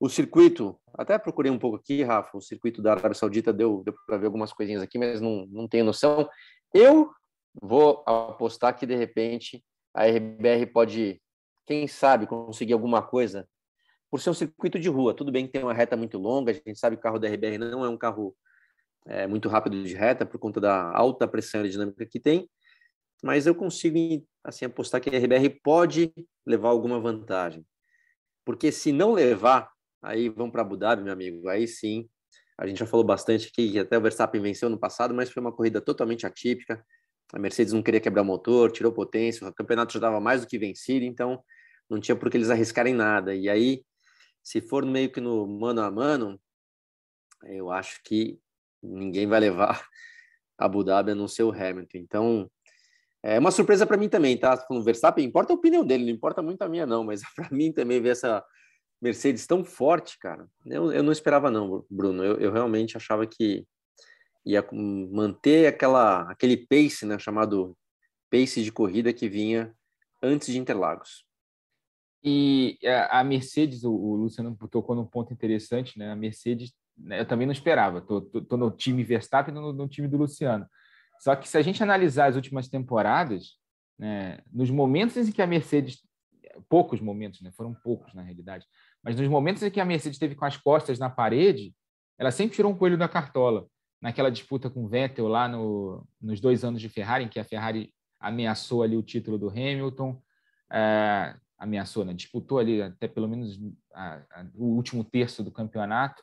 o circuito, até procurei um pouco aqui, Rafa, o circuito da Arábia Saudita deu, deu para ver algumas coisinhas aqui, mas não, não tenho noção. Eu vou apostar que, de repente, a RBR pode, quem sabe, conseguir alguma coisa por ser um circuito de rua. Tudo bem que tem uma reta muito longa, a gente sabe que o carro da RBR não é um carro é, muito rápido de reta por conta da alta pressão aerodinâmica que tem, mas eu consigo assim apostar que a RBR pode levar alguma vantagem. Porque se não levar, aí vão para Abu Dhabi, meu amigo, aí sim, a gente já falou bastante aqui que até o Verstappen venceu no passado, mas foi uma corrida totalmente atípica. A Mercedes não queria quebrar o motor, tirou potência, o campeonato já estava mais do que vencido, então não tinha por que eles arriscarem nada. E aí, se for meio que no mano a mano, eu acho que ninguém vai levar (laughs) Abu Dhabi a não ser o Hamilton. Então, é uma surpresa para mim também, tá? Falando Verstappen, importa a opinião dele, não importa muito a minha, não, mas (laughs) para mim também ver essa Mercedes tão forte, cara, eu, eu não esperava, não, Bruno. Eu, eu realmente achava que ia manter aquela, aquele pace, né, chamado pace de corrida que vinha antes de Interlagos. E a Mercedes, o, o Luciano tocou num ponto interessante, né? A Mercedes né, eu também não esperava. Estou no time Verstappen no, no, time do Luciano. Só que se a gente analisar as últimas temporadas, né, nos momentos em que a Mercedes, poucos momentos, né, foram poucos na realidade, mas nos momentos em que a Mercedes esteve com as costas na parede, ela sempre tirou um coelho da cartola. Naquela disputa com o Vettel lá no, nos dois anos de Ferrari, em que a Ferrari ameaçou ali o título do Hamilton, é, ameaçou, né, disputou ali até pelo menos a, a, o último terço do campeonato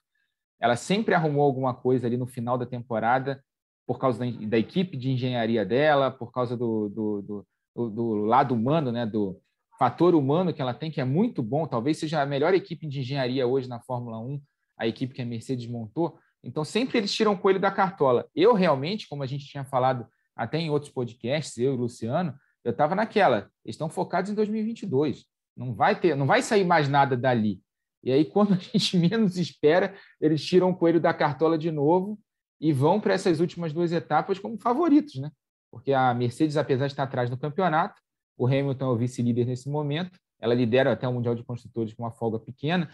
ela sempre arrumou alguma coisa ali no final da temporada por causa da, da equipe de engenharia dela, por causa do, do, do, do, lado humano, né, do fator humano que ela tem, que é muito bom, talvez seja a melhor equipe de engenharia hoje na Fórmula 1, a equipe que a Mercedes montou. Então, sempre eles tiram o coelho da cartola. Eu realmente, como a gente tinha falado até em outros podcasts, eu e o Luciano, eu estava naquela, eles estão focados em 2022. Não vai ter, não vai sair mais nada dali. E aí, (laughs) quando a gente menos espera, eles tiram o coelho da cartola de novo e vão para essas últimas duas etapas como favoritos, né? Porque a Mercedes, apesar de estar atrás no campeonato, o Hamilton é o vice-líder nesse momento, ela lidera até o Mundial de Construtores com uma folga pequena,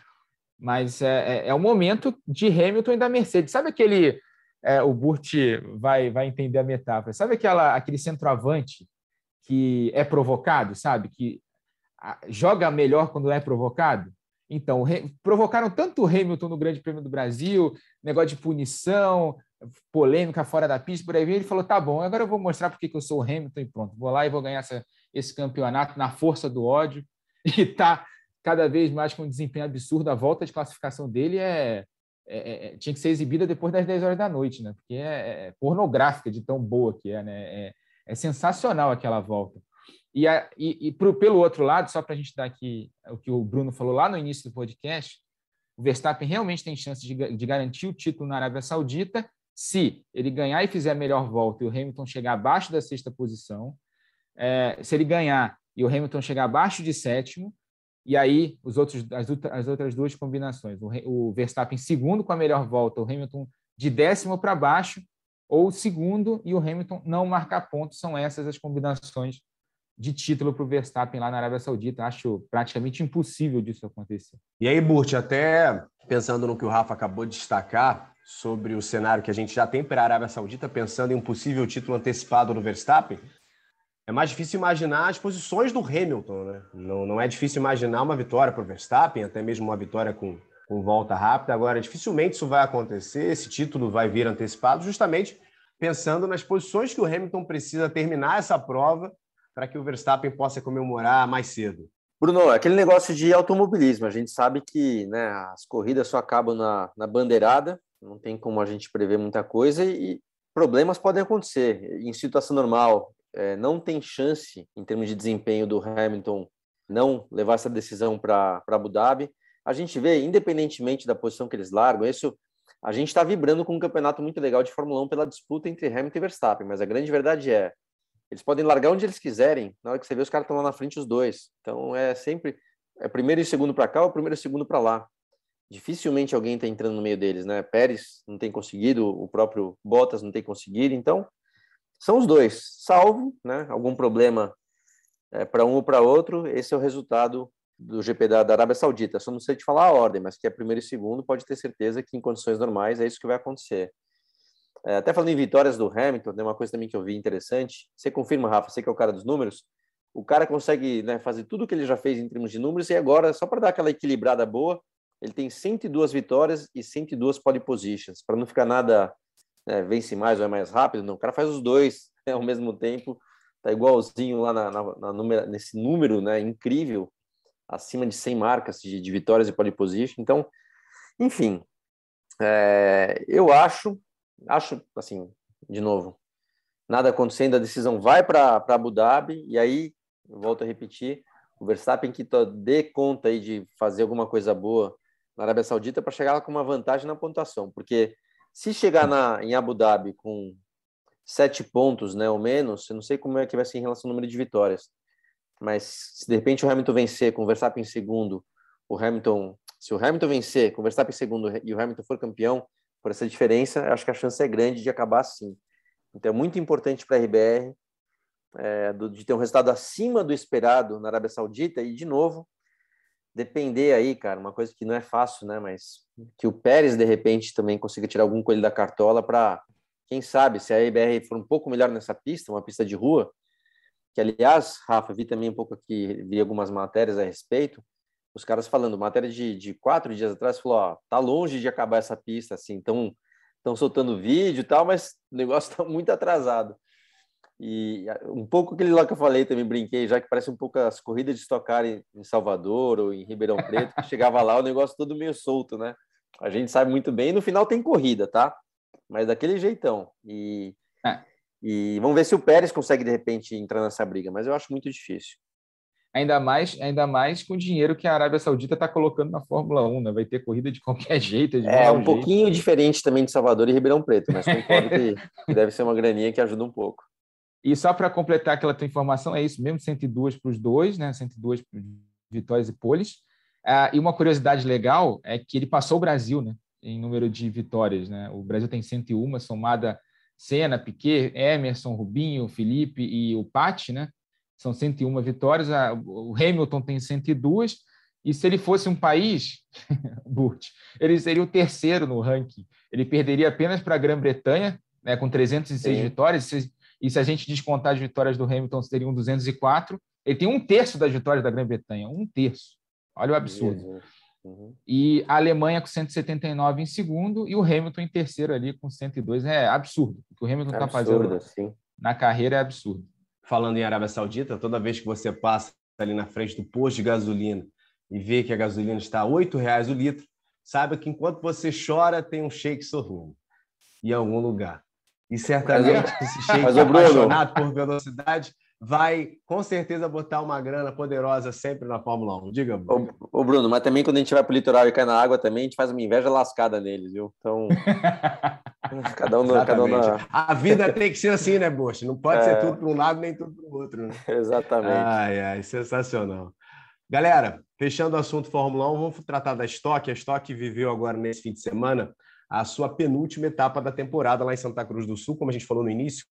mas é, é, é o momento de Hamilton e da Mercedes. Sabe aquele. É, o Burt vai, vai entender a metáfora. Sabe aquela, aquele centroavante que é provocado, sabe? Que joga melhor quando é provocado? Então, provocaram tanto o Hamilton no Grande Prêmio do Brasil, negócio de punição, polêmica fora da pista, por aí ele falou: tá bom, agora eu vou mostrar porque que eu sou o Hamilton e pronto, vou lá e vou ganhar essa, esse campeonato na força do ódio. (laughs) E tá cada vez mais com um desempenho absurdo. A volta de classificação dele é, é, é, é tinha que ser exibida depois das 10 horas da noite, né? Porque é, é pornográfica de tão boa que é, né? É, é sensacional aquela volta. E, a, e, e pro, pelo outro lado, só para a gente dar aqui o que o Bruno falou lá no início do podcast, o Verstappen realmente tem chance de, de garantir o título na Arábia Saudita se ele ganhar e fizer a melhor volta e o Hamilton chegar abaixo da sexta posição. É, se ele ganhar e o Hamilton chegar abaixo de sétimo, e aí os outros, as, as outras duas combinações, o, o Verstappen segundo com a melhor volta, o Hamilton de décimo para baixo, ou segundo e o Hamilton não marcar ponto, são essas as combinações de título para o Verstappen lá na Arábia Saudita. Acho praticamente impossível disso acontecer. E aí, Burt, até pensando no que o Rafa acabou de destacar sobre o cenário que a gente já tem para a Arábia Saudita, pensando em um possível título antecipado do Verstappen, é mais difícil imaginar as posições do Hamilton, né? Não, não é difícil imaginar uma vitória para o Verstappen, até mesmo uma vitória com, com volta rápida. Agora, dificilmente isso vai acontecer, esse título vai vir antecipado, justamente pensando nas posições que o Hamilton precisa terminar essa prova para que o Verstappen possa comemorar mais cedo. Bruno, aquele negócio de automobilismo, a gente sabe que né, as corridas só acabam na, na bandeirada, não tem como a gente prever muita coisa e problemas podem acontecer. Em situação normal, é, não tem chance, em termos de desempenho do Hamilton, não levar essa decisão para Abu Dhabi. A gente vê, independentemente da posição que eles largam, isso a gente está vibrando com um campeonato muito legal de Fórmula 1 pela disputa entre Hamilton e Verstappen, mas a grande verdade é, eles podem largar onde eles quiserem, na hora que você vê os caras estão lá na frente os dois. Então é sempre é primeiro e segundo para cá ou primeiro e segundo para lá. Dificilmente alguém está entrando no meio deles, né? Pérez não tem conseguido, o próprio Bottas não tem conseguido, então são os dois, salvo né, algum problema é, para um ou para outro, esse é o resultado do GP da, da, Arábia Saudita. Só não sei te falar a ordem, mas que é primeiro e segundo, pode ter certeza que em condições normais é isso que vai acontecer. É, até falando em vitórias do Hamilton, tem uma coisa também que eu vi interessante. Você confirma, Rafa, você que é o cara dos números, o cara consegue né, fazer tudo o que ele já fez em termos de números e agora, só para dar aquela equilibrada boa, ele tem 102 vitórias e 102 pole positions, para não ficar nada né, vence mais ou é mais rápido, não. O cara faz os dois né, ao mesmo tempo, tá igualzinho lá na, na, na número, nesse número né, incrível acima de 100 marcas de, de vitórias e pole position. Então, enfim, é, eu acho, acho assim, de novo, nada acontecendo, a decisão vai para Abu Dhabi e aí, volto a repetir, o Verstappen que dê conta aí de fazer alguma coisa boa na Arábia Saudita para chegar lá com uma vantagem na pontuação, porque se chegar na, em Abu Dhabi com sete pontos, né, ou menos, eu não sei como é que vai ser em relação ao número de vitórias, mas se de repente o Hamilton vencer com o Verstappen em segundo, o Hamilton, se o Hamilton vencer com o Verstappen em segundo e o Hamilton for campeão, por essa diferença, acho que a chance é grande de acabar assim. Então é muito importante para a RBR é, de ter um resultado acima do esperado na Arábia Saudita e, de novo, depender aí, cara, uma coisa que não é fácil, né? Mas que o Pérez, de repente, também consiga tirar algum coelho da cartola para, quem sabe, se a RBR for um pouco melhor nessa pista, uma pista de rua, que aliás, Rafa, vi também um pouco aqui, vi algumas matérias a respeito, os caras falando, matéria de, de quatro dias atrás, falou, ó, tá longe de acabar essa pista, assim, então estão soltando vídeo e tal, mas o negócio está (laughs) muito atrasado. E um pouco aquele lá que eu falei também, brinquei, já que parece um pouco as corridas de estocar em Salvador ou em Ribeirão Preto, que chegava lá o negócio todo meio solto, né? A gente sabe muito bem, no final tem corrida, tá? Mas daquele jeitão. E é. E vamos ver se o Pérez consegue, de repente, entrar nessa briga, mas eu acho muito difícil. Ainda mais, ainda mais com o dinheiro que a Arábia Saudita está colocando na Fórmula 1, né? Vai ter corrida de qualquer (laughs) jeito. De é, um jeito. pouquinho diferente também de Salvador e Ribeirão Preto, mas concordo que, (laughs) que deve ser uma graninha que ajuda um pouco. E só para completar aquela tua informação, é isso mesmo, 102 para os dois, né? 102 vitórias e poles. Ah, e uma curiosidade legal é que ele passou o Brasil, né? Em número de vitórias, né? O Brasil tem 101, somada Senna, Piquet, Emerson, Rubinho, Felipe e o Patti, né? São 101 vitórias. O Hamilton tem 102. E se ele fosse um país, (laughs) Burt, ele seria o terceiro no ranking. Ele perderia apenas para a Grã-Bretanha, né, com 306 Sim. vitórias. E se a gente descontar as vitórias do Hamilton, seriam 204. Ele tem um terço das vitórias da Grã-Bretanha. Um terço. Olha o absurdo. Uhum. E a Alemanha com 179 em segundo e o Hamilton em terceiro ali com 102. É absurdo. O que o Hamilton está fazendo sim. na carreira é absurdo. Falando em Arábia Saudita, toda vez que você passa ali na frente do posto de gasolina e vê que a gasolina está a R$ reais o litro, saiba que enquanto você chora, tem um shake sorrindo em algum lugar. E certamente esse shake Mas, apaixonado por velocidade vai com certeza botar uma grana poderosa sempre na Fórmula 1. Diga, Bruno. Ô, ô, Bruno, mas também quando a gente vai para o litoral e cai na água também, a gente faz uma inveja lascada neles, viu? Então. cada (laughs) um, cada um na... A vida tem que ser assim, né, Bosch? Não pode é... ser tudo para um lado nem tudo para o outro. Né? Exatamente. Ai, ai, sensacional. Galera, fechando o assunto Fórmula 1, vamos tratar da Stock. A Stock viveu agora nesse fim de semana a sua penúltima etapa da temporada lá em Santa Cruz do Sul, como a gente falou no início,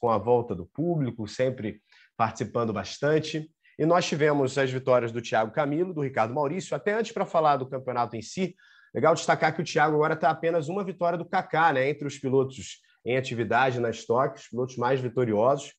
com a volta do público, sempre participando bastante. E nós tivemos as vitórias do Thiago Camilo, do Ricardo Maurício. Até antes, para falar do campeonato em si, legal destacar que o Thiago agora está apenas uma vitória do Kaká, né? Entre os pilotos em atividade na Stock, os pilotos mais vitoriosos.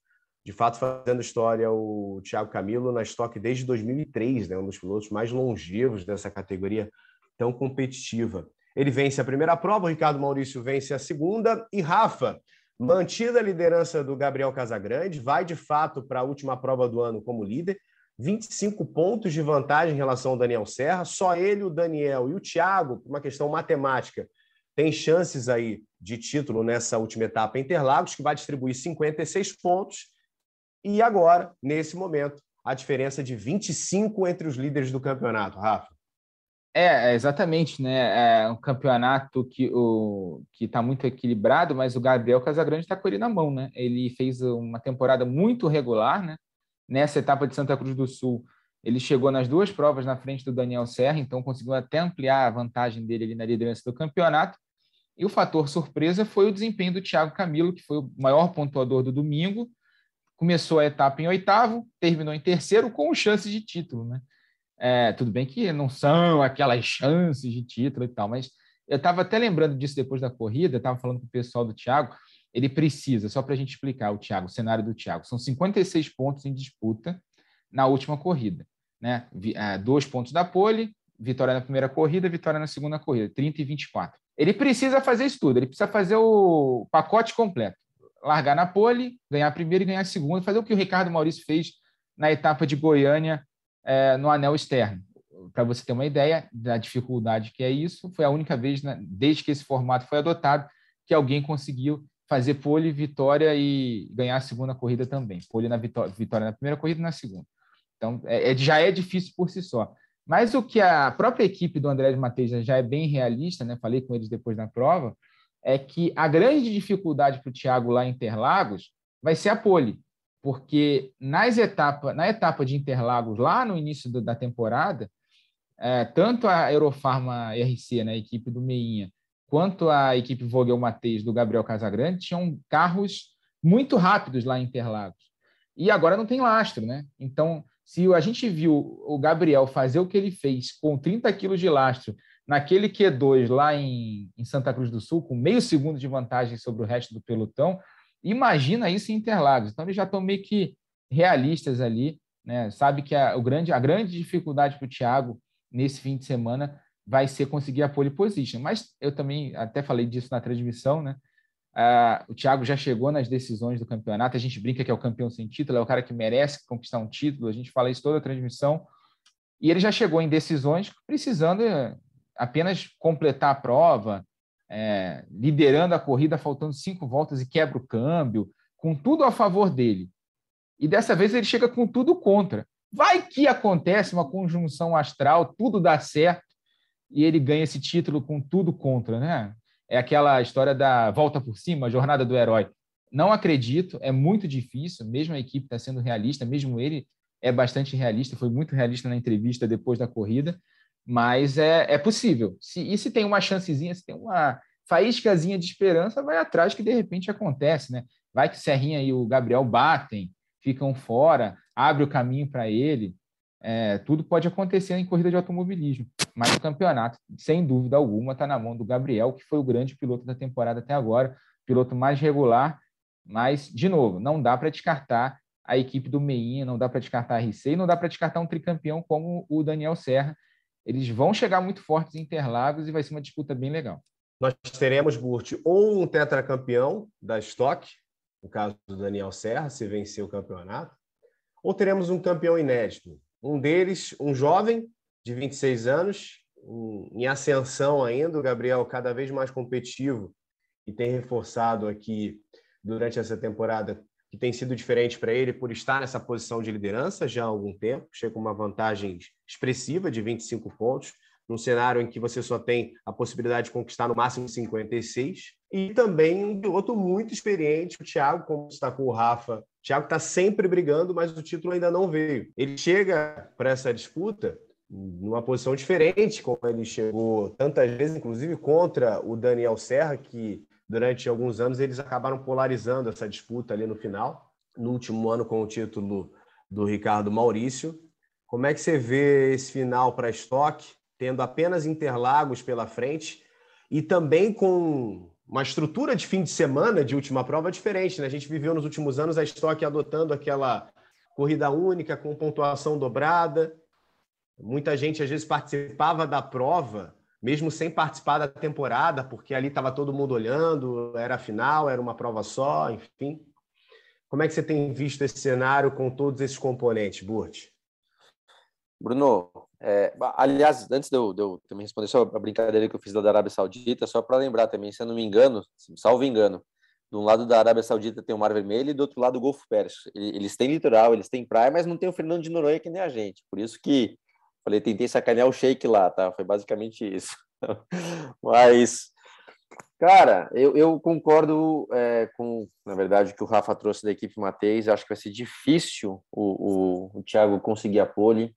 De fato, fazendo história o Thiago Camilo na Stock desde 2003, né? um dos pilotos mais longevos dessa categoria tão competitiva. Ele vence a primeira prova, o Ricardo Maurício vence a segunda e Rafa Mantida a liderança do Gabriel Casagrande, vai de fato para a última prova do ano como líder. 25 pontos de vantagem em relação ao Daniel Serra. Só ele, o Daniel e o Thiago, por uma questão matemática, tem chances aí de título nessa última etapa Interlagos, que vai distribuir 56 pontos. E agora, nesse momento, a diferença de 25 entre os líderes do campeonato, Rafa. É, exatamente, né? É um campeonato que o que está muito equilibrado, mas o Gabriel Casagrande está com ele na mão, né? Ele fez uma temporada muito regular, né? Nessa etapa de Santa Cruz do Sul, ele chegou nas duas provas na frente do Daniel Serra, então conseguiu até ampliar a vantagem dele ali na liderança do campeonato. E o fator surpresa foi o desempenho do Thiago Camilo, que foi o maior pontuador do domingo. Começou a etapa em oitavo, terminou em terceiro, com chances de título. Né? É, tudo bem que não são aquelas chances de título e tal, mas eu estava até lembrando disso depois da corrida, estava falando com o pessoal do Thiago. Ele precisa, só para a gente explicar o Thiago, o cenário do Thiago, são 56 pontos em disputa na última corrida. Né? É, dois pontos da pole, vitória na primeira corrida, vitória na segunda corrida, 30 e 24. Ele precisa fazer isso tudo, ele precisa fazer o pacote completo. Largar na pole, ganhar a primeira e ganhar a segunda, fazer o que o Ricardo Maurício fez na etapa de Goiânia é, no anel externo. Para você ter uma ideia da dificuldade que é isso, foi a única vez, né, desde que esse formato foi adotado, que alguém conseguiu fazer pole, vitória e ganhar a segunda corrida também. Pole na vitória, vitória na primeira corrida e na segunda. Então, é, é, já é difícil por si só. Mas o que a própria equipe do André de Matheus já é bem realista, né? falei com eles depois da prova, é que a grande dificuldade para o Thiago lá em Interlagos vai ser a pole, porque nas etapa, na etapa de Interlagos, lá no início do, da temporada, é, tanto a Aerofarma RC, né, a equipe do Meinha, quanto a equipe Vogel Matheus do Gabriel Casagrande tinham carros muito rápidos lá em Interlagos. E agora não tem lastro, né? Então, se a gente viu o Gabriel fazer o que ele fez com 30 quilos de lastro naquele Q2 lá em, em, Santa Cruz do Sul, com meio segundo de vantagem sobre o resto do pelotão, imagina isso em Interlagos. Então, eles já estão meio que realistas ali, né? sabe que a, o grande, a grande dificuldade para o Thiago nesse fim de semana vai ser conseguir a pole position. Mas eu também até falei disso na transmissão, né? Uh, o Thiago já chegou nas decisões do campeonato. A gente brinca que é o campeão sem título, é o cara que merece conquistar um título. A gente fala isso toda a transmissão. E ele já chegou em decisões precisando eh, apenas completar a prova, é, liderando a corrida, faltando cinco voltas e quebra o câmbio, com tudo a favor dele. E dessa vez ele chega com tudo contra. Vai que acontece uma conjunção astral, tudo dá certo e ele ganha esse título com tudo contra, né? é aquela história da volta por cima, jornada do herói. Não acredito, é muito difícil, mesmo a equipe está sendo realista, mesmo ele é bastante realista, foi muito realista na entrevista depois da corrida, mas é, é possível. Se, e se tem uma chancezinha, se tem uma faíscazinha de esperança, vai atrás que de repente acontece, né? Vai que Serrinha e o Gabriel batem, ficam fora, abre o caminho para ele. É, tudo pode acontecer em corrida de automobilismo, mas o campeonato, sem dúvida alguma, está na mão do Gabriel, que foi o grande piloto da temporada até agora, piloto mais regular. Mas, de novo, não dá para descartar a equipe do Meinha, não dá para descartar a RC, não dá para descartar um tricampeão como o Daniel Serra. Eles vão chegar muito fortes em Interlagos e vai ser uma disputa bem legal. Nós teremos, Burt, ou um tetracampeão da Stock, no caso do Daniel Serra, se vencer o campeonato, ou teremos um campeão inédito, um deles, um jovem de 26 anos, em ascensão ainda, o Gabriel cada vez mais competitivo e tem reforçado aqui durante essa temporada que tem sido diferente para ele por estar nessa posição de liderança já há algum tempo, chega com uma vantagem expressiva de 25 pontos, num cenário em que você só tem a possibilidade de conquistar no máximo 56, e também um piloto muito experiente, o Thiago, como destacou o Rafa, o Thiago está sempre brigando, mas o título ainda não veio. Ele chega para essa disputa numa posição diferente, como ele chegou tantas vezes, inclusive contra o Daniel Serra, que durante alguns anos eles acabaram polarizando essa disputa ali no final, no último ano com o título do Ricardo Maurício. Como é que você vê esse final para Stock? tendo apenas Interlagos pela frente e também com uma estrutura de fim de semana de última prova diferente. Né? A gente viveu nos últimos anos a Stock adotando aquela corrida única com pontuação dobrada. Muita gente às vezes participava da prova, mesmo sem participar da temporada, porque ali estava todo mundo olhando, era a final, era uma prova só, enfim. Como é que você tem visto esse cenário com todos esses componentes, Burt? Bruno, é, aliás, antes de eu, de eu, também responder só a brincadeira que eu fiz da Arábia Saudita, só para lembrar também, se eu não me engano, salvo engano, de um lado da Arábia Saudita tem o Mar Vermelho e do outro lado o Golfo Pérsico. Eles têm litoral, eles têm praia, mas não tem o Fernando de Noronha que nem a gente. Por isso que falei, tentei sacanear o Sheik lá, tá? Foi basicamente isso. (laughs) mas, cara, eu, eu concordo é, com, na verdade, o que o Rafa trouxe da equipe Mateis. Acho que vai ser difícil o, o, o Thiago conseguir a pole.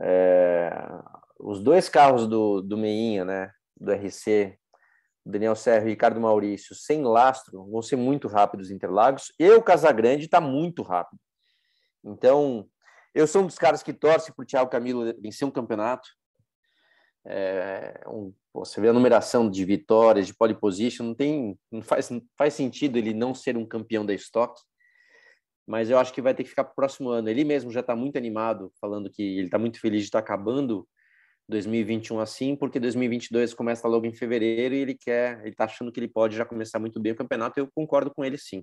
É, os dois carros do, do Meinha, né, do RC, Daniel Serra e Ricardo Maurício, sem lastro, vão ser muito rápidos Interlagos. E o Casagrande está muito rápido. Então, eu sou um dos caras que torce para o Thiago Camilo vencer um campeonato. É, um, você vê a numeração de vitórias, de pole position, não tem, não faz, não faz sentido ele não ser um campeão da Stock. Mas eu acho que vai ter que ficar para o próximo ano. Ele mesmo já está muito animado, falando que ele está muito feliz de estar tá acabando 2021 assim, porque 2022 começa logo em fevereiro e ele quer, ele está achando que ele pode já começar muito bem o campeonato. Eu concordo com ele, sim.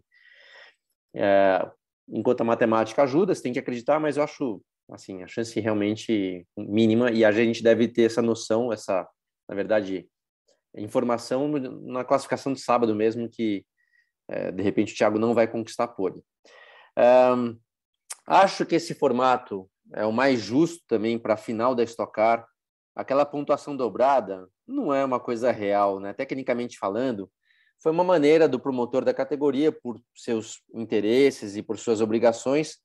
É, enquanto a matemática ajuda, você tem que acreditar, mas eu acho assim a chance realmente mínima e a gente deve ter essa noção, essa, na verdade, informação na classificação de sábado mesmo que é, de repente o Thiago não vai conquistar pole. Um, acho que esse formato é o mais justo também para a final da Stock Car aquela pontuação dobrada não é uma coisa real, né? Tecnicamente falando, foi uma maneira do promotor da categoria, por seus interesses e por suas obrigações,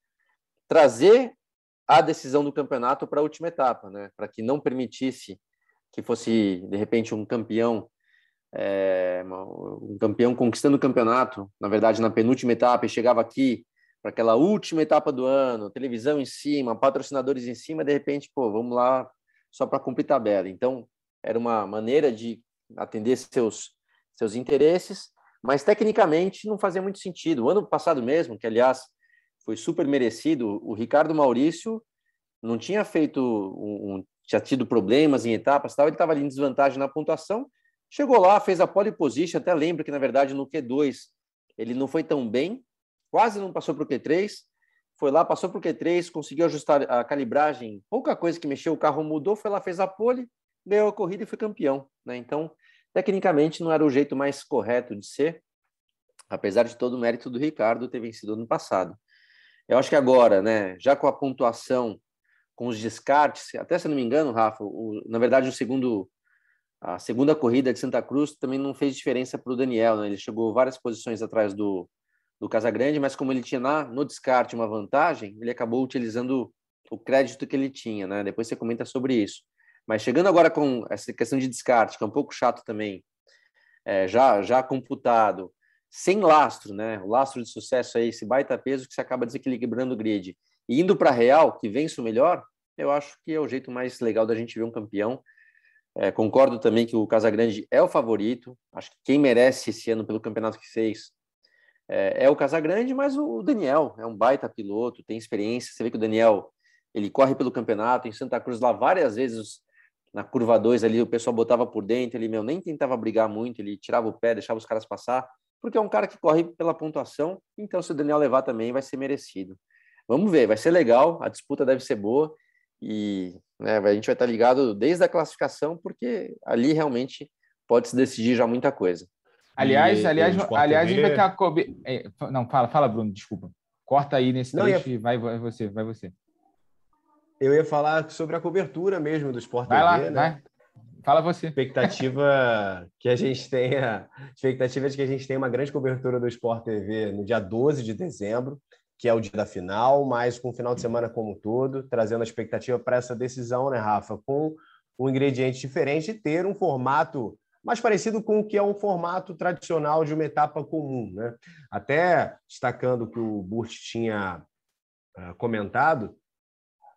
trazer a decisão do campeonato para a última etapa, né? Para que não permitisse que fosse de repente um campeão, é, um campeão conquistando o campeonato, na verdade na penúltima etapa e chegava aqui para aquela última etapa do ano, televisão em cima, patrocinadores em cima, de repente, pô, vamos lá só para cumprir tabela. Então, era uma maneira de atender seus, seus interesses, mas tecnicamente não fazia muito sentido. O ano passado mesmo, que aliás foi super merecido, o Ricardo Maurício não tinha feito um, tinha tido problemas em etapas, tal, ele estava ali em desvantagem na pontuação, chegou lá, fez a pole position, até lembro que na verdade no Q2 ele não foi tão bem, quase não passou para o Q3, foi lá, passou para o Q3, conseguiu ajustar a calibragem, pouca coisa que mexeu, o carro mudou, foi lá, fez a pole, ganhou a corrida e foi campeão. Né? Então, tecnicamente, não era o jeito mais correto de ser, apesar de todo o mérito do Ricardo ter vencido no passado. Eu acho que agora, né, já com a pontuação, com os descartes, até se não me engano, Rafa, o, na verdade, o segundo, a segunda corrida de Santa Cruz também não fez diferença para o Daniel, né? ele chegou várias posições atrás do, do Casagrande, mas como ele tinha na, no descarte uma vantagem, ele acabou utilizando o crédito que ele tinha, né? Depois você comenta sobre isso. Mas chegando agora com essa questão de descarte, que é um pouco chato também, é, já, já computado, sem lastro, né? O lastro de sucesso aí, esse baita peso que você acaba desequilibrando o grid. E indo para real, que vence o melhor, eu acho que é o jeito mais legal da gente ver um campeão. É, concordo também que o Casagrande é o favorito. Acho que quem merece esse ano pelo campeonato que fez é, é o Casagrande, mas o Daniel é um baita piloto, tem experiência. Você vê que o Daniel ele corre pelo campeonato em Santa Cruz lá várias vezes na curva 2 ali, o pessoal botava por dentro, ele meu, nem tentava brigar muito, ele tirava o pé, deixava os caras passar, porque é um cara que corre pela pontuação, então se o Daniel levar também vai ser merecido. Vamos ver, vai ser legal, a disputa deve ser boa e né, a gente vai estar ligado desde a classificação, porque ali realmente pode se decidir já muita coisa. Aliás, e, aliás, aliás, a gente vai ter a cobe... É, não, fala, fala, Bruno, desculpa. Corta aí nesse não, trecho ia... e vai, vai você, vai você. Eu ia falar sobre a cobertura mesmo do Sport vai TV, lá, né? Vai. Fala você. Expectativa que a gente tenha, expectativa de que a gente tenha uma grande cobertura do Sport TV no dia 12 de dezembro, que é o dia da final, mas com o final de semana como um todo, trazendo a expectativa para essa decisão, né, Rafa, com um ingrediente diferente e ter um formato mais parecido com o que é um formato tradicional de uma etapa comum. Né? Até destacando o que o Burt tinha uh, comentado,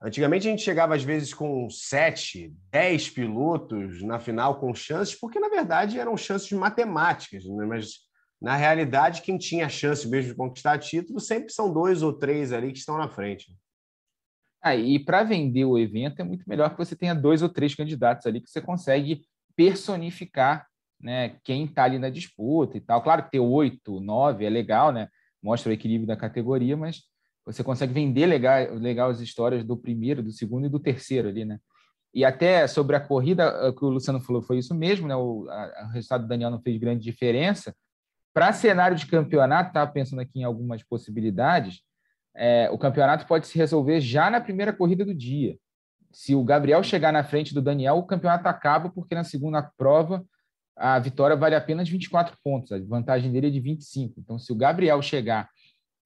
antigamente a gente chegava às vezes com sete, dez pilotos na final com chances, porque na verdade eram chances matemáticas, né? mas na realidade quem tinha chance mesmo de conquistar título sempre são dois ou três ali que estão na frente. Ah, e para vender o evento é muito melhor que você tenha dois ou três candidatos ali que você consegue personificar né, quem está ali na disputa e tal. Claro que ter oito, nove é legal, né? mostra o equilíbrio da categoria, mas você consegue vender legal, legal as histórias do primeiro, do segundo e do terceiro ali, né? E até sobre a corrida, o que o Luciano falou foi isso mesmo, né? O, a, o resultado do Daniel não fez grande diferença. Para cenário de campeonato, estava pensando aqui em algumas possibilidades. É, o campeonato pode se resolver já na primeira corrida do dia. Se o Gabriel chegar na frente do Daniel, o campeonato acaba, porque na segunda prova a vitória vale apenas 24 pontos, a vantagem dele é de 25. Então, se o Gabriel chegar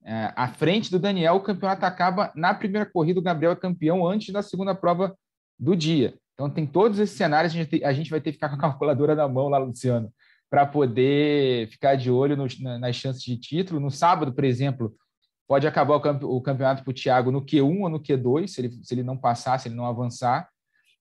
é, à frente do Daniel, o campeonato acaba na primeira corrida, o Gabriel é campeão antes da segunda prova do dia. Então, tem todos esses cenários, a gente, a gente vai ter que ficar com a (laughs) calculadora na mão lá, Luciano, para poder ficar de olho nas chances de título. No sábado, por exemplo, pode acabar o, campeonato para o Thiago no Q1 ou no Q2, se ele, se ele não passar, se ele não avançar.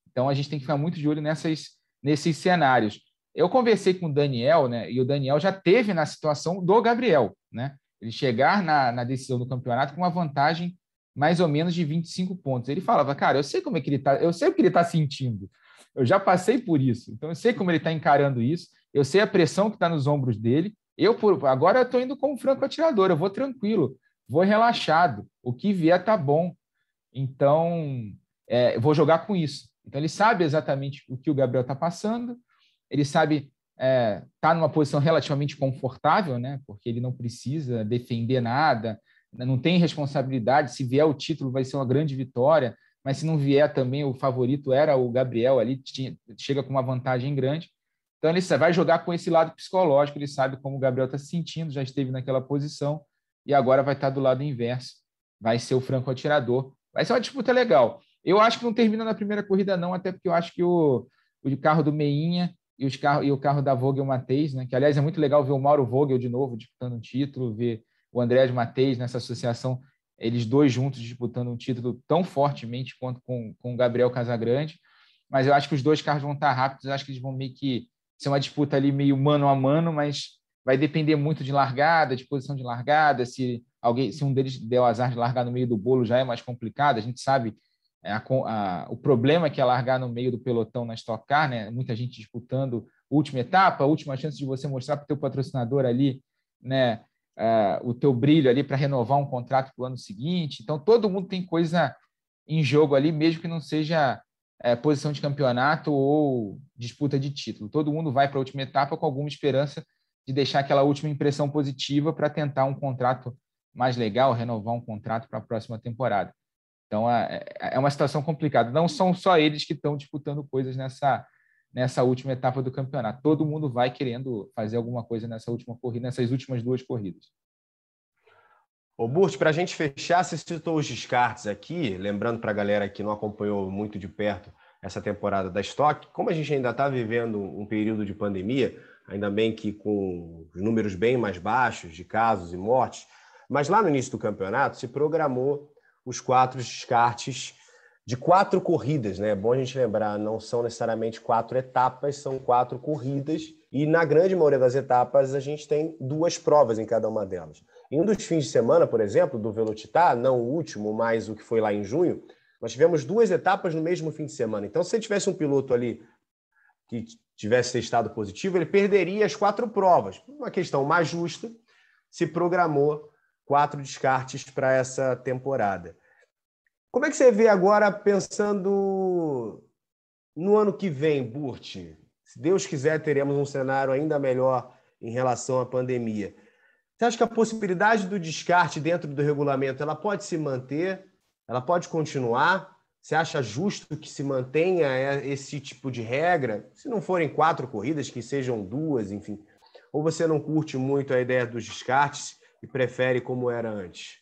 Então, a gente tem que ficar muito de olho nessas, nesses cenários. Eu conversei com o Daniel, né? E o Daniel já teve na situação do Gabriel, né? Ele chegar na, na decisão do campeonato com uma vantagem mais ou menos de 25 pontos. Ele falava, cara, eu sei como é que ele tá, eu sei o que ele está sentindo. Eu já passei por isso, então eu sei como ele está encarando isso, eu sei a pressão que está nos ombros dele. Eu por agora estou indo como franco atirador, eu vou tranquilo, vou relaxado. O que vier tá bom. Então, é, vou jogar com isso. Então ele sabe exatamente o que o Gabriel está passando ele sabe estar é, tá numa posição relativamente confortável, né? Porque ele não precisa defender nada, não tem responsabilidade. Se vier o título, vai ser uma grande vitória, mas se não vier também, o favorito era o Gabriel ali, tinha, chega com uma vantagem grande. Então ele vai jogar com esse lado psicológico, ele sabe como o Gabriel está se sentindo, já esteve naquela posição e agora vai estar tá do lado inverso. Vai ser o franco atirador. Vai ser uma disputa legal. Eu acho que não termina na primeira corrida, não, até porque eu acho que o, o carro do Meinha e, os carro, e o carro da Vogel Mateis, né? que aliás é muito legal ver o Mauro Vogel de novo disputando um título, ver o André Mateis nessa associação, eles dois juntos disputando um título tão fortemente quanto com, com o Gabriel Casagrande. Mas eu acho que os dois carros vão estar rápidos, acho que eles vão meio que ser uma disputa ali meio mano a mano, mas vai depender muito de largada, de posição de largada, se alguém, se um deles der o azar de largar no meio do bolo já é mais complicado, a gente sabe a, a, o problema que é largar no meio do pelotão na Stock Car, né? muita gente disputando última etapa, última chance de você mostrar para o teu patrocinador ali né, uh, o teu brilho ali para renovar um contrato para o ano seguinte. Então, todo mundo tem coisa em jogo ali, mesmo que não seja é, posição de campeonato ou disputa de título. Todo mundo vai para a última etapa com alguma esperança de deixar aquela última impressão positiva para tentar um contrato mais legal, renovar um contrato para a próxima temporada. Então é, é, é uma situação complicada. Não são só eles que estão disputando coisas nessa, nessa última etapa do campeonato. Todo mundo vai querendo fazer alguma coisa nessa última corrida, nessas últimas duas corridas. Ô, Burt, para a gente fechar, você citou os descartes aqui, lembrando para a galera que não acompanhou muito de perto essa temporada da Stock, como a gente ainda está vivendo um período de pandemia, ainda bem que com os números bem mais baixos de casos e mortes, mas lá no início do campeonato se programou os quatro descartes de quatro corridas, né? É bom a gente lembrar, não são necessariamente quatro etapas, são quatro corridas, e na grande maioria das etapas a gente tem duas provas em cada uma delas. Em um dos fins de semana, por exemplo, do Velocitar, não o último, mas o que foi lá em junho, nós tivemos duas etapas no mesmo fim de semana. Então, se tivesse um piloto ali que tivesse testado positivo, ele perderia as quatro provas. Uma questão mais justa, se programou quatro descartes para essa temporada. Como é que você vê agora pensando no ano que vem, Burt? Se Deus quiser, teremos um cenário ainda melhor em relação à pandemia. Você acha que a possibilidade do descarte dentro do regulamento ela pode se manter? Ela pode continuar? Você acha justo que se mantenha esse tipo de regra? Se não forem quatro corridas, que sejam duas, enfim. Ou você não curte muito a ideia dos descartes e prefere como era antes?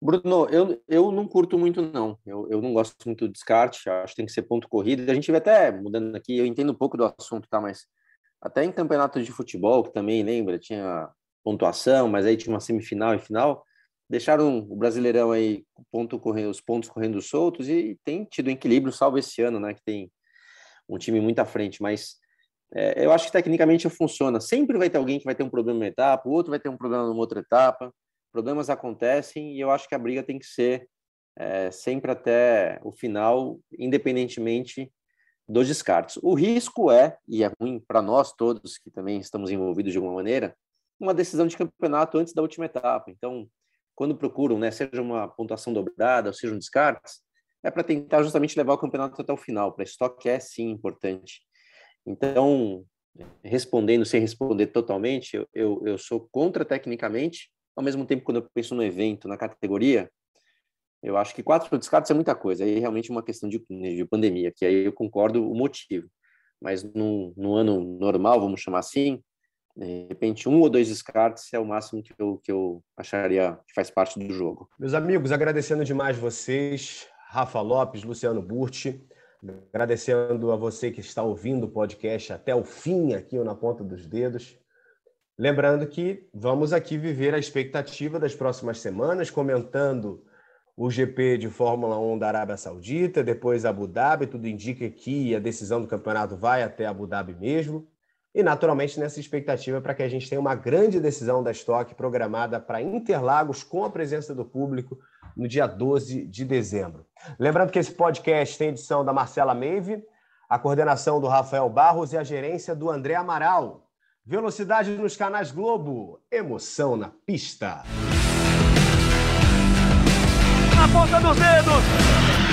Bruno, eu, eu não curto muito, não. Eu, eu não gosto muito do descarte, acho que tem que ser ponto corrido. A gente vê até, mudando aqui, eu entendo um pouco do assunto, tá? Mas até em campeonatos de futebol, que também lembra, tinha pontuação, mas aí tinha uma semifinal e final, deixaram o Brasileirão aí ponto correndo, os pontos correndo soltos e tem tido equilíbrio, salvo esse ano, né? Que tem um time muito à frente, mas é, eu acho que tecnicamente funciona. Sempre vai ter alguém que vai ter um problema numa etapa, o outro vai ter um problema numa outra etapa. Problemas acontecem e eu acho que a briga tem que ser é, sempre até o final, independentemente dos descartes. O risco é, e é ruim para nós todos que também estamos envolvidos de alguma maneira, uma decisão de campeonato antes da última etapa. Então, quando procuram, né, seja uma pontuação dobrada, ou seja um descartes, é para tentar justamente levar o campeonato até o final. Para estoque é sim importante. Então, respondendo sem responder totalmente, eu, eu, eu sou contra tecnicamente, ao mesmo tempo, quando eu penso no evento, na categoria, eu acho que quatro descartes é muita coisa, aí é realmente uma questão de, de pandemia, que aí eu concordo o motivo. Mas no, no ano normal, vamos chamar assim, de repente, um ou dois descartes é o máximo que eu, que eu acharia que faz parte do jogo. Meus amigos, agradecendo demais vocês, Rafa Lopes, Luciano Burti, agradecendo a você que está ouvindo o podcast até o fim aqui na ponta dos dedos. Lembrando que vamos aqui viver a expectativa das próximas semanas, comentando o GP de Fórmula 1 da Arábia Saudita, depois Abu Dhabi, tudo indica que a decisão do campeonato vai até Abu Dhabi mesmo. E, naturalmente, nessa expectativa para que a gente tenha uma grande decisão da estoque programada para Interlagos com a presença do público no dia 12 de dezembro. Lembrando que esse podcast tem edição da Marcela Meive, a coordenação do Rafael Barros e a gerência do André Amaral. Velocidade nos canais Globo, emoção na pista. Na ponta dos dedos.